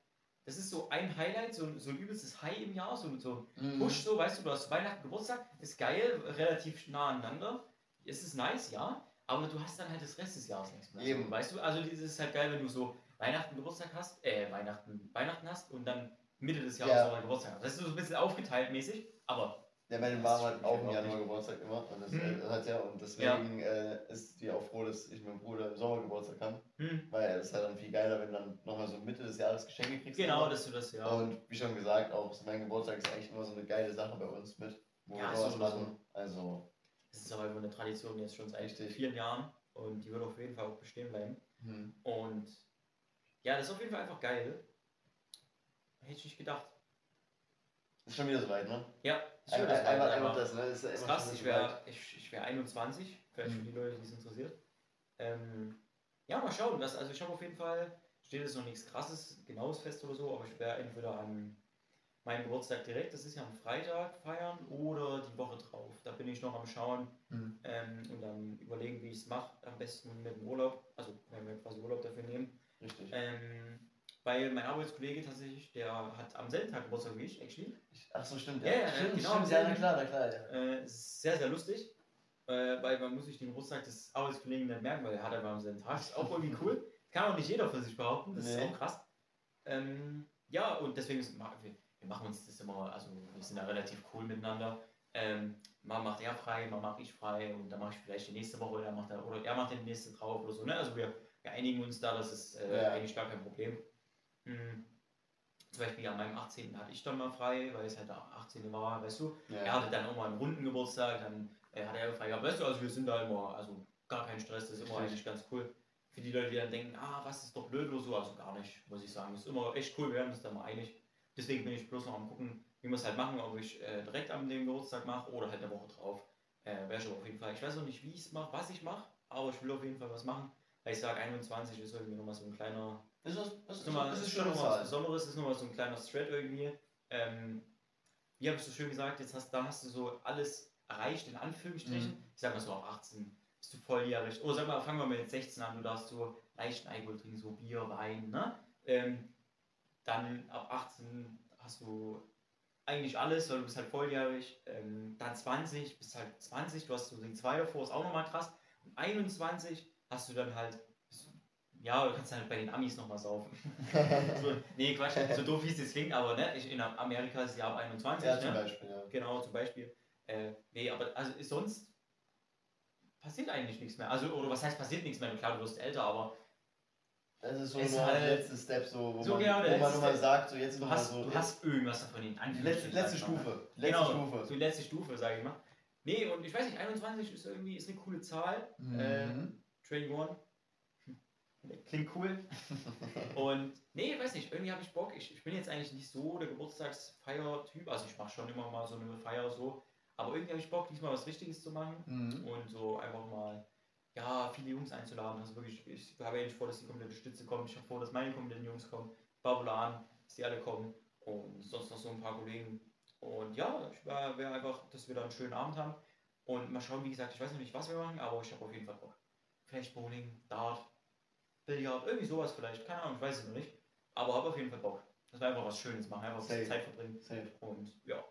das ist so ein Highlight, so, ein- so ein übelstes High im Jahr, so, so ein Mhm. Push, so, weißt du, du hast Weihnachten, Geburtstag, ist geil, relativ nah aneinander. Es ist nice, ja, aber du hast dann halt das Rest des Jahres nichts mehr. Eben. Weißt du, also es ist halt geil, wenn du so Weihnachten, Geburtstag hast, äh, Weihnachten, Weihnachten hast und dann Mitte des Jahres Ja. nochmal Geburtstag hast. Das ist so ein bisschen aufgeteilt mäßig, aber Ja, meine Mama hat auch im Januar. Geburtstag immer. Und das, Mhm. äh, hat ja, und deswegen äh, ist die auch froh, dass ich mit meinem Bruder im Sommer Geburtstag habe. hm, Weil es ist halt dann viel geiler, wenn du dann nochmal so Mitte des Jahres Geschenke kriegst. genau, dass du das ja. Und wie schon gesagt, auch mein Geburtstag ist eigentlich immer so eine geile Sache bei uns mit, wo Ja, wir immer was sowieso. machen. Also, Das ist aber immer eine Tradition jetzt schon seit Richtig. vielen Jahren und die wird auf jeden Fall auch bestehen bleiben. hm. Und ja, das ist auf jeden Fall einfach geil. Hätte ich nicht gedacht. ist schon wieder soweit, ne? Ja, ist Ein, schön, ein, das einmal, war- einmal aber- das, ne? Ist, ist krass, schon ich wieder wäre soweit. ich, ich wär 21, vielleicht für Mhm. die Leute, die es interessiert. Ähm, ja, mal schauen. Das, also ich habe auf jeden Fall, steht jetzt noch nichts krasses, genaues fest oder so, aber ich werde entweder an meinem Geburtstag direkt, das ist ja am Freitag, feiern oder die Woche drauf. Da bin ich noch am Schauen Hm. ähm, und dann überlegen, wie ich es mache. Am besten mit dem Urlaub, also wenn wir quasi Urlaub dafür nehmen. Richtig. Ähm, weil mein Arbeitskollege tatsächlich, der hat am selben Tag Geburtstag wie ich, actually. Ach so, stimmt. Ja, ja, stimmt, genau, stimmt. sehr Ja, klar, klar. Ja. Äh, ist sehr, sehr lustig. Äh, weil man muss sich den Geburtstag des Arbeitskollegen nicht merken, weil er hat einfach am selben Tag. Ist auch irgendwie cool. Kann auch nicht jeder für sich behaupten, das ist Nee. auch krass. Ähm, ja, und deswegen ist, wir, machen uns das immer, also wir sind da relativ cool miteinander. Ähm, mal macht er frei, mal mache ich frei und dann mache ich vielleicht die nächste Woche, er macht er, oder er macht den nächsten drauf oder so. Ne? Also wir, wir einigen uns da, das ist äh, Ja. eigentlich gar kein Problem. Hm. Zum Beispiel an meinem 18. hatte ich dann mal frei, weil es halt der 18. war, weißt du. Ja. Er hatte dann auch mal einen runden Geburtstag, dann äh, hat er frei gehabt. Weißt du, also wir sind da immer, also gar kein Stress, das ist immer eigentlich ganz cool. Für die Leute, die dann denken, ah, was ist doch blöd oder so, also gar nicht, muss ich sagen. Das ist immer echt cool, wir werden uns da mal einig. Deswegen bin ich bloß noch am gucken, wie wir es halt machen, ob ich äh, direkt am dem Geburtstag mache oder halt eine Woche drauf. Äh, Wäre schon auf jeden Fall. Ich weiß noch nicht, wie ich es mache, was ich mache, aber ich will auf jeden Fall was machen. Weil ich sage, 21 ist irgendwie nochmal so ein kleiner. Das ist, das ist, nochmal, das ist schon was Zahl. Besonderes, ist nochmal so ein kleiner Thread irgendwie. Ähm, wie habe ich so schön gesagt, jetzt hast, da hast du so alles erreicht, in Anführungsstrichen. Mhm. Ich sag mal so, ab 18 bist du volljährig. Oder sag mal, fangen wir mal mit 16 an, du darfst so leichten Alkohol trinken, so Bier, Wein, ne? Ähm, dann ab 18 hast du eigentlich alles, weil du bist halt volljährig. Ähm, dann 20, bist halt 20, du hast so den 2 davor, ist auch nochmal krass. Und 21 hast du dann halt, ja, du kannst halt bei den Amis nochmal saufen. so, nee, Quatsch, so doof wie es jetzt klingt, aber ne, ich, in Amerika ist es ja ab 21. Ja, ne? zum Beispiel, ja. Genau, zum Beispiel. Äh, nee, aber also sonst passiert eigentlich nichts mehr. Also, oder was heißt passiert nichts mehr? Klar, du wirst älter, aber Das ist so Es nur halt- der letzte Step, so, wo So man, genau, der wo man nochmal sagt, so jetzt du hast, so. du hast irgendwas davon in Anführungsstrichen. letzte, letzte? Stufe. Letzte Genau, Stufe. so die letzte Stufe, sage ich mal. Nee, und ich weiß nicht, 21 ist irgendwie ist eine coole Zahl. Äh, Mhm. 21. Klingt cool. Und nee, ich weiß nicht, irgendwie habe ich Bock. Ich, ich bin jetzt eigentlich nicht so der Geburtstagsfeier-Typ. Also ich mache schon immer mal so eine Feier so. Aber irgendwie habe ich Bock, diesmal was Richtiges zu machen. Mhm. Und so einfach mal, ja, viele Jungs einzuladen. Also wirklich, ich habe ja nicht vor, dass die komplette Stütze kommt. Ich habe vor, dass meine kompletten Jungs kommen. Babulan, dass die alle kommen. Und sonst noch so ein paar Kollegen. Und ja, ich wäre wär einfach, dass wir da einen schönen Abend haben. Und mal schauen, wie gesagt, ich weiß noch nicht, was wir machen, aber ich habe auf jeden Fall Bock. Vielleicht Bowling, Dart, Billard, irgendwie sowas vielleicht. Keine Ahnung, ich weiß es noch nicht. Aber habe auf jeden Fall Bock. Dass wir einfach was Schönes machen, einfach was. Zeit verbringen. Safe. Und ja,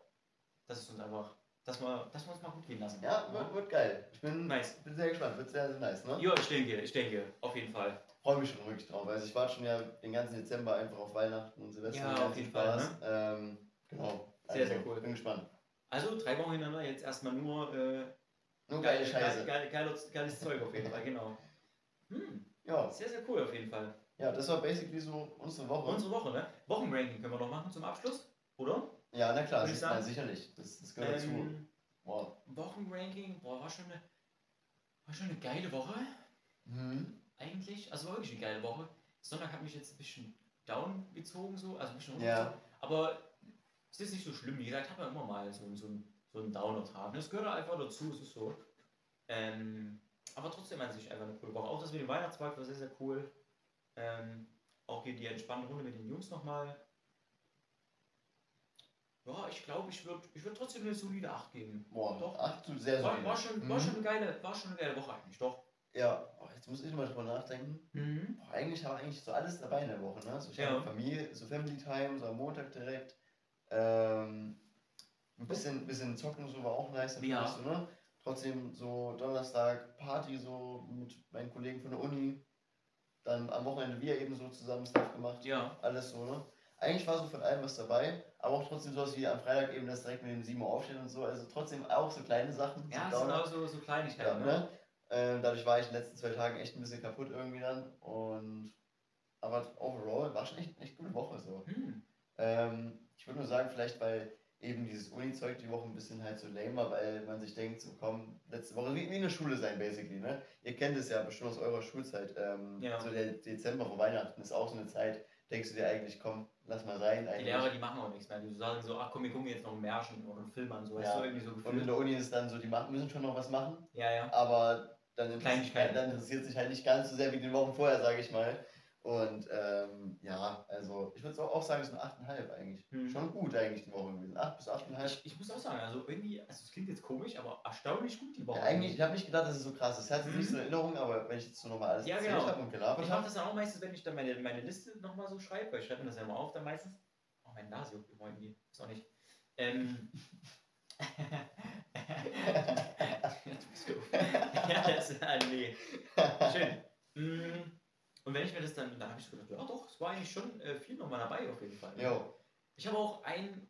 das ist uns einfach, dass wir, dass wir uns mal gut gehen lassen. Ja, wird, wird geil. Ich bin, Nice. bin sehr gespannt. Wird sehr, sehr nice, ne? Ja, ich denke, ich denke, auf jeden Fall. Freue mich schon wirklich drauf. Also ich warte schon ja den ganzen Dezember einfach auf Weihnachten und Silvester. Ja, auf jeden Fall, Spaß. Ähm, genau. Sehr, sehr cool. Bin gespannt. Also drei Wochen hintereinander, jetzt erstmal nur äh, Nur geile geil- Scheiße. Geil, geil, geiles, geiles Zeug auf jeden Fall, genau. Hm, Ja. sehr, sehr cool auf jeden Fall. ja, das war basically so unsere Woche. Unsere Woche, ne? Wochenranking können wir noch machen zum Abschluss, oder? Ja, na klar, Würde ich sicher- sagen. na, sicherlich. Das, das gehört dazu. Ähm, Wow. Wochenranking, boah, war schon eine, war schon eine geile Woche, Mhm. eigentlich. Also war wirklich eine geile Woche. Sonntag hat mich jetzt ein bisschen down gezogen, so, also ein bisschen Ja. Aber es ist nicht so schlimm. Wie gesagt, hat man immer mal so, so, einen- so einen Downer-Tag. Das gehört einfach dazu, es ist so. Ähm, aber trotzdem an sich einfach eine coole Woche. Auch das mit dem Weihnachtsmarkt war sehr, sehr cool. Ähm, auch hier die entspannte Runde mit den Jungs nochmal. Ja, ich glaube, ich würde ich würd trotzdem eine solide 8 geben. Boah, Doch. ach du, sehr War, solide. war, schon, Mhm. war, schon eine geile, war schon eine geile Woche eigentlich, doch. Ja, boah, jetzt muss ich mal drüber nachdenken. Mhm. Boah, eigentlich habe eigentlich so alles dabei in der Woche, ne? So ich Ja. Familie, so Family Time, so am Montag direkt. Ähm, ein bisschen, bisschen zocken, so war auch nice, Ja. so, ne? Trotzdem so Donnerstag Party so mit meinen Kollegen von der Uni. Dann am Wochenende wir eben so zusammen Stuff gemacht. Ja. Alles so, ne? Eigentlich war so von allem was dabei, aber auch trotzdem sowas wie am Freitag eben das direkt mit dem 7 Uhr aufstehen und so. Also trotzdem auch so kleine Sachen. Ja, das sind auch so, so Ja, Kleinigkeiten. ne? ne? Ähm, dadurch war ich in den letzten zwei Tagen echt ein bisschen kaputt irgendwie dann. Und aber overall war schon echt echt gute Woche so. Hm. Ähm, ich würde nur sagen, vielleicht weil eben dieses Uni-Zeug die Woche ein bisschen halt so lame war, weil man sich denkt, so komm, letzte Woche, wie, wie eine Schule sein basically, ne? Ihr kennt es ja bestimmt aus eurer Schulzeit. Ähm, Ja. So der Dezember vor Weihnachten ist auch so eine Zeit, denkst du dir eigentlich, komm, lass mal sein. Die Eigentlich. Lehrer, die machen auch nichts mehr. Die sagen so, ach komm, wir gucken jetzt noch einen Märchen oder einen Film an, so, Ja. du, irgendwie so Und in der Uni ist dann so, die machen, müssen schon noch was machen, Ja, ja. aber dann interessiert, Kleinigkeiten. dann interessiert sich halt nicht ganz so sehr wie die Wochen vorher, sage ich mal. Und ähm, ja, also ich würde auch sagen, es ist eine 8,5 eigentlich. Hm. Schon gut eigentlich die Woche gewesen. 8 bis 8,5. Ich, ich muss auch sagen, also irgendwie, also es klingt jetzt komisch, aber erstaunlich gut die Woche. Ja, eigentlich, ich habe nicht gedacht, dass es so krass ist. Ich hatte Mhm. nicht so in Erinnerung, aber wenn ich jetzt so nochmal alles Ja, genau. habe und gelabert Ich mache habe. das dann auch meistens, wenn ich dann meine, meine Liste nochmal so schreibe, weil ich schreibe mir das ja immer auf dann meistens. Oh, mein Nase juckt immer irgendwie. Ist auch nicht. Ähm. ja, das ist ah, nee. Schön. Mm, Und wenn ich mir das dann, dann habe ich gedacht, ja doch, es war eigentlich schon äh, viel nochmal dabei auf jeden Fall. Jo. Ich habe auch ein,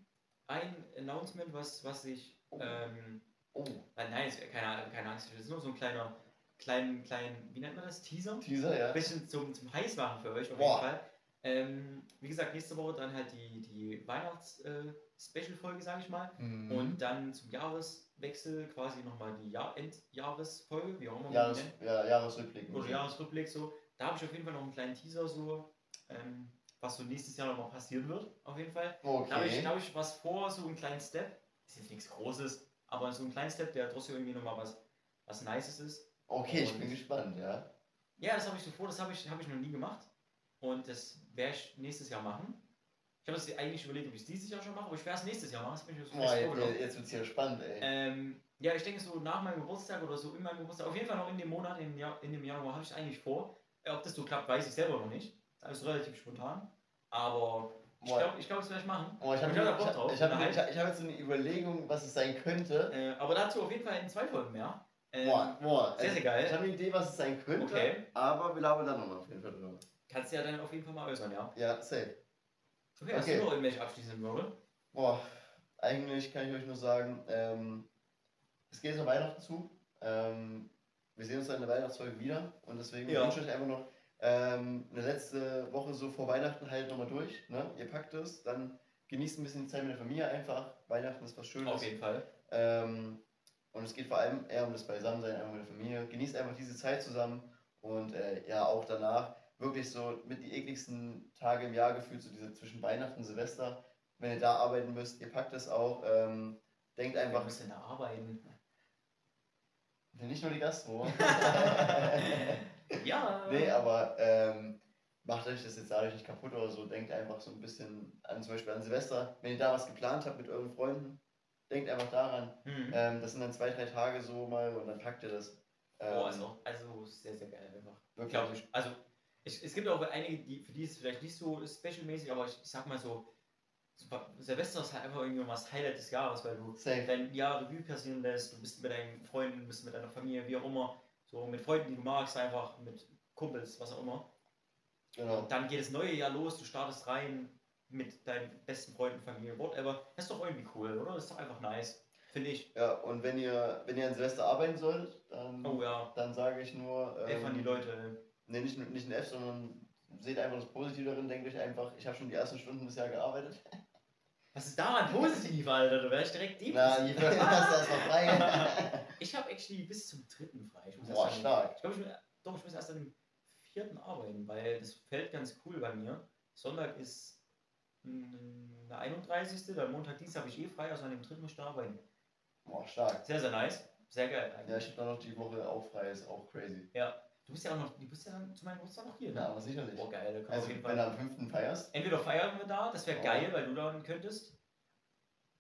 ein Announcement, was, was ich, Oh. ähm, Oh, nein, ist keine, keine Angst, das ist nur so ein kleiner, kleinen, kleinen, wie nennt man das, Teaser? Teaser, ja. Ein bisschen zum, zum Heißmachen für euch auf Boah. jeden Fall. Ähm, wie gesagt, nächste Woche dann halt die, die Weihnachts-Special-Folge, sage ich mal. Mhm. Und dann zum Jahreswechsel quasi nochmal die Jahr Endjahresfolge, wie auch immer man Jahres, nennt. ja, Jahresrückblick. Oder Jahresrückblick so. Da habe ich auf jeden Fall noch einen kleinen Teaser so, ähm, was so nächstes Jahr nochmal passieren wird, auf jeden Fall. Da habe ich, Okay. glaube ich, was vor, so einen kleinen Step. Ist jetzt nichts Großes, aber so ein kleiner Step, der trotzdem irgendwie nochmal was, was Nices ist. Okay, ich Und- bin gespannt, ja. Ja, das habe ich so vor, das habe ich, hab ich noch nie gemacht. Und das werde ich nächstes Jahr machen. Ich habe es eigentlich überlegt, ob ich es dieses Jahr schon mache, aber ich werde es nächstes Jahr machen. Das ich mir so Boah, jetzt, jetzt wird's hier spannend, ey. Ähm, ja, ich denke so nach meinem Geburtstag oder so in meinem Geburtstag, auf jeden Fall noch in dem Monat, in, Jahr, in dem Januar habe ich es eigentlich vor. Ob das so klappt, weiß ich selber noch nicht. Das ist alles relativ spontan. Aber ich glaube, ich glaub, das werde ich machen. Oh, ich habe hab Bock drauf. ich hab, Nein. ich hab, jetzt so eine Überlegung, was es sein könnte. Äh, aber dazu auf jeden Fall in zwei Folgen mehr. Ähm, boah, boah. sehr, sehr geil. Ich habe eine Idee, was es sein könnte, Okay. aber wir labern dann nochmal auf jeden Fall drüber. Kannst du ja dann auf jeden Fall mal äußern, ja. Ja, safe. Okay, hast Okay. du noch irgendwelche abschließenden Worte? Boah, eigentlich kann ich euch nur sagen, ähm, es geht auf Weihnachten zu. Ähm, wir sehen uns dann in der Weihnachtsfolge wieder und deswegen Ja. wünsche ich euch einfach noch ähm, eine letzte Woche so vor Weihnachten halt nochmal durch. Ne? Ihr packt es, dann genießt ein bisschen die Zeit mit der Familie einfach. Weihnachten ist was Schönes. Auf jeden Fall. Ähm, und es geht vor allem eher um das Beisammensein einfach mit der Familie. Genießt einfach diese Zeit zusammen und äh, ja, auch danach wirklich so mit die ekligsten Tage im Jahr gefühlt, so diese zwischen Weihnachten und Silvester. Wenn ihr da arbeiten müsst, ihr packt es auch. Ähm, denkt Wir einfach, müssen da arbeiten. Nicht nur die Gastro. Ja. nee, aber ähm, macht euch das jetzt dadurch nicht kaputt oder so. Denkt einfach so ein bisschen an zum Beispiel an Silvester. Wenn ihr da was geplant habt mit euren Freunden, denkt einfach daran. Hm. Ähm, das sind dann zwei, drei Tage so mal und dann packt ihr das. Ähm, oh, also, also sehr, sehr geil einfach. wirklich. Glaube ich. Also, ich, es gibt auch einige, die, für die ist es vielleicht nicht so specialmäßig, aber ich, ich sag mal so, Silvester ist halt einfach irgendwie was Highlight des Jahres, weil du Safe. dein Jahr Revue passieren lässt, du bist mit deinen Freunden, bist mit deiner Familie, wie auch immer, so mit Freunden, die du magst, einfach mit Kumpels, was auch immer. Genau. Und dann geht das neue Jahr los, du startest rein mit deinen besten Freunden, Familie, whatever. Das ist doch irgendwie cool, oder? Das ist doch einfach nice, finde ich. Ja, und wenn ihr, wenn ihr an Silvester arbeiten solltet, dann, Oh ja, dann sage ich nur. F an die Leute. Nee, nicht, nicht ein F, sondern seht einfach das Positive darin, denkt euch einfach, ich habe schon die ersten Stunden des Jahres gearbeitet. Was ist daran positiv, Alter? Da wäre ich direkt depressiv. Ihr hast das erstmal frei. Ich habe actually bis zum dritten frei. Ich muss Boah, erst stark. Ich glaube, ich, muss- doch, ich muss erst am vierten arbeiten, weil das fällt ganz cool bei mir. Sonntag ist mm, der 31. Dann Montag, Dienstag habe ich eh frei, also an dem dritten muss ich arbeiten. Boah, stark. Sehr, sehr nice. Sehr geil Ja, eigentlich. ich habe dann noch die Woche auch frei, ist auch crazy. Du bist ja auch noch, du bist ja dann zu meinem Geburtstag noch hier, ne? Ja, aber sicherlich. Boah, geil, da Also, wenn du am 5. feierst, Entweder feiern wir da, das wäre Oh. geil, weil du dann könntest.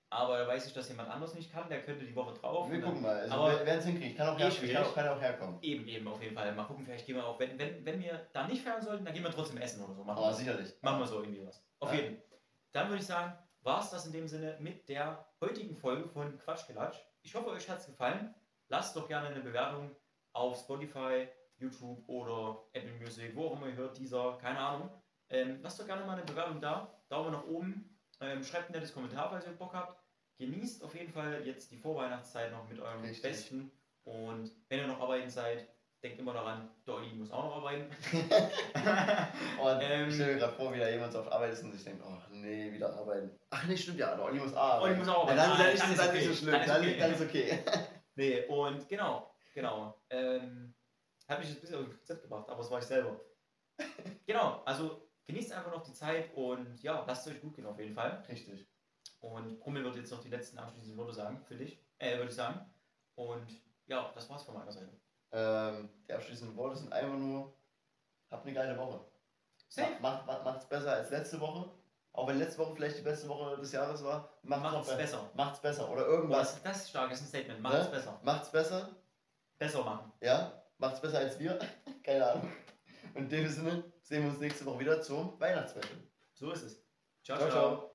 Aber da weiß ich, dass jemand anders nicht kann, der könnte die Woche drauf. wir gucken mal. Also, aber- wer es hinkriegt, kann auch, Eh her, kann, auch, kann auch herkommen. Eben, eben, auf jeden Fall. Mal gucken, vielleicht gehen wir auch, wenn, wenn, wenn wir da nicht feiern sollten, dann gehen wir trotzdem essen oder so. Machen, Aber wir, sicherlich. machen wir so irgendwie was. Auf Ja. jeden Fall. Dann würde ich sagen, war es das in dem Sinne mit der heutigen Folge von Quatschgelatsch. Ich hoffe, euch hat es gefallen. Lasst doch gerne eine Bewertung auf Spotify, YouTube oder Apple Music, wo auch immer ihr hört, dieser, keine Ahnung. Ähm, lasst doch gerne mal eine Bewertung da. Daumen nach oben. Ähm, schreibt ein nettes Kommentar, falls ihr Bock habt. Genießt auf jeden Fall jetzt die Vorweihnachtszeit noch mit eurem Richtig. Besten. Und wenn ihr noch arbeiten seid, denkt immer daran, der Olli muss auch noch arbeiten. Und Ähm, ich stelle mir gerade vor, wie da jemand so auf Arbeit ist und sich denkt, oh nee, wieder arbeiten. Ach nee, stimmt ja, der Olli muss arbeiten. Olli muss auch arbeiten. Ja, dann, dann, ist dann es dann okay. nicht so schlimm, Dann ist dann, okay. dann ist okay. Nee, und genau, genau. Ähm, hat mich jetzt ein bisschen auf den Konzept gebracht, aber das war ich selber. genau, also genießt einfach noch die Zeit und ja, lasst es euch gut gehen auf jeden Fall. Richtig. Und Brummel wird jetzt noch die letzten abschließenden Worte sagen, für dich, äh, würde ich sagen. Und ja, das war's von meiner Seite. Ähm, die abschließenden Worte sind einfach nur, habt eine geile Woche. Safe. Macht, macht, macht's besser als letzte Woche. Auch wenn letzte Woche vielleicht die beste Woche des Jahres war, macht's, noch Macht's be- besser. Macht's besser. Oder irgendwas. das, das ist stark, das ist ein Statement. Macht's Ne? besser. Macht's besser. Besser machen. Ja, macht's besser als wir. Keine Ahnung. Und in dem Sinne sehen wir uns nächste Woche wieder zum Weihnachtsspecial. So ist es. ciao. Ciao, ciao. ciao.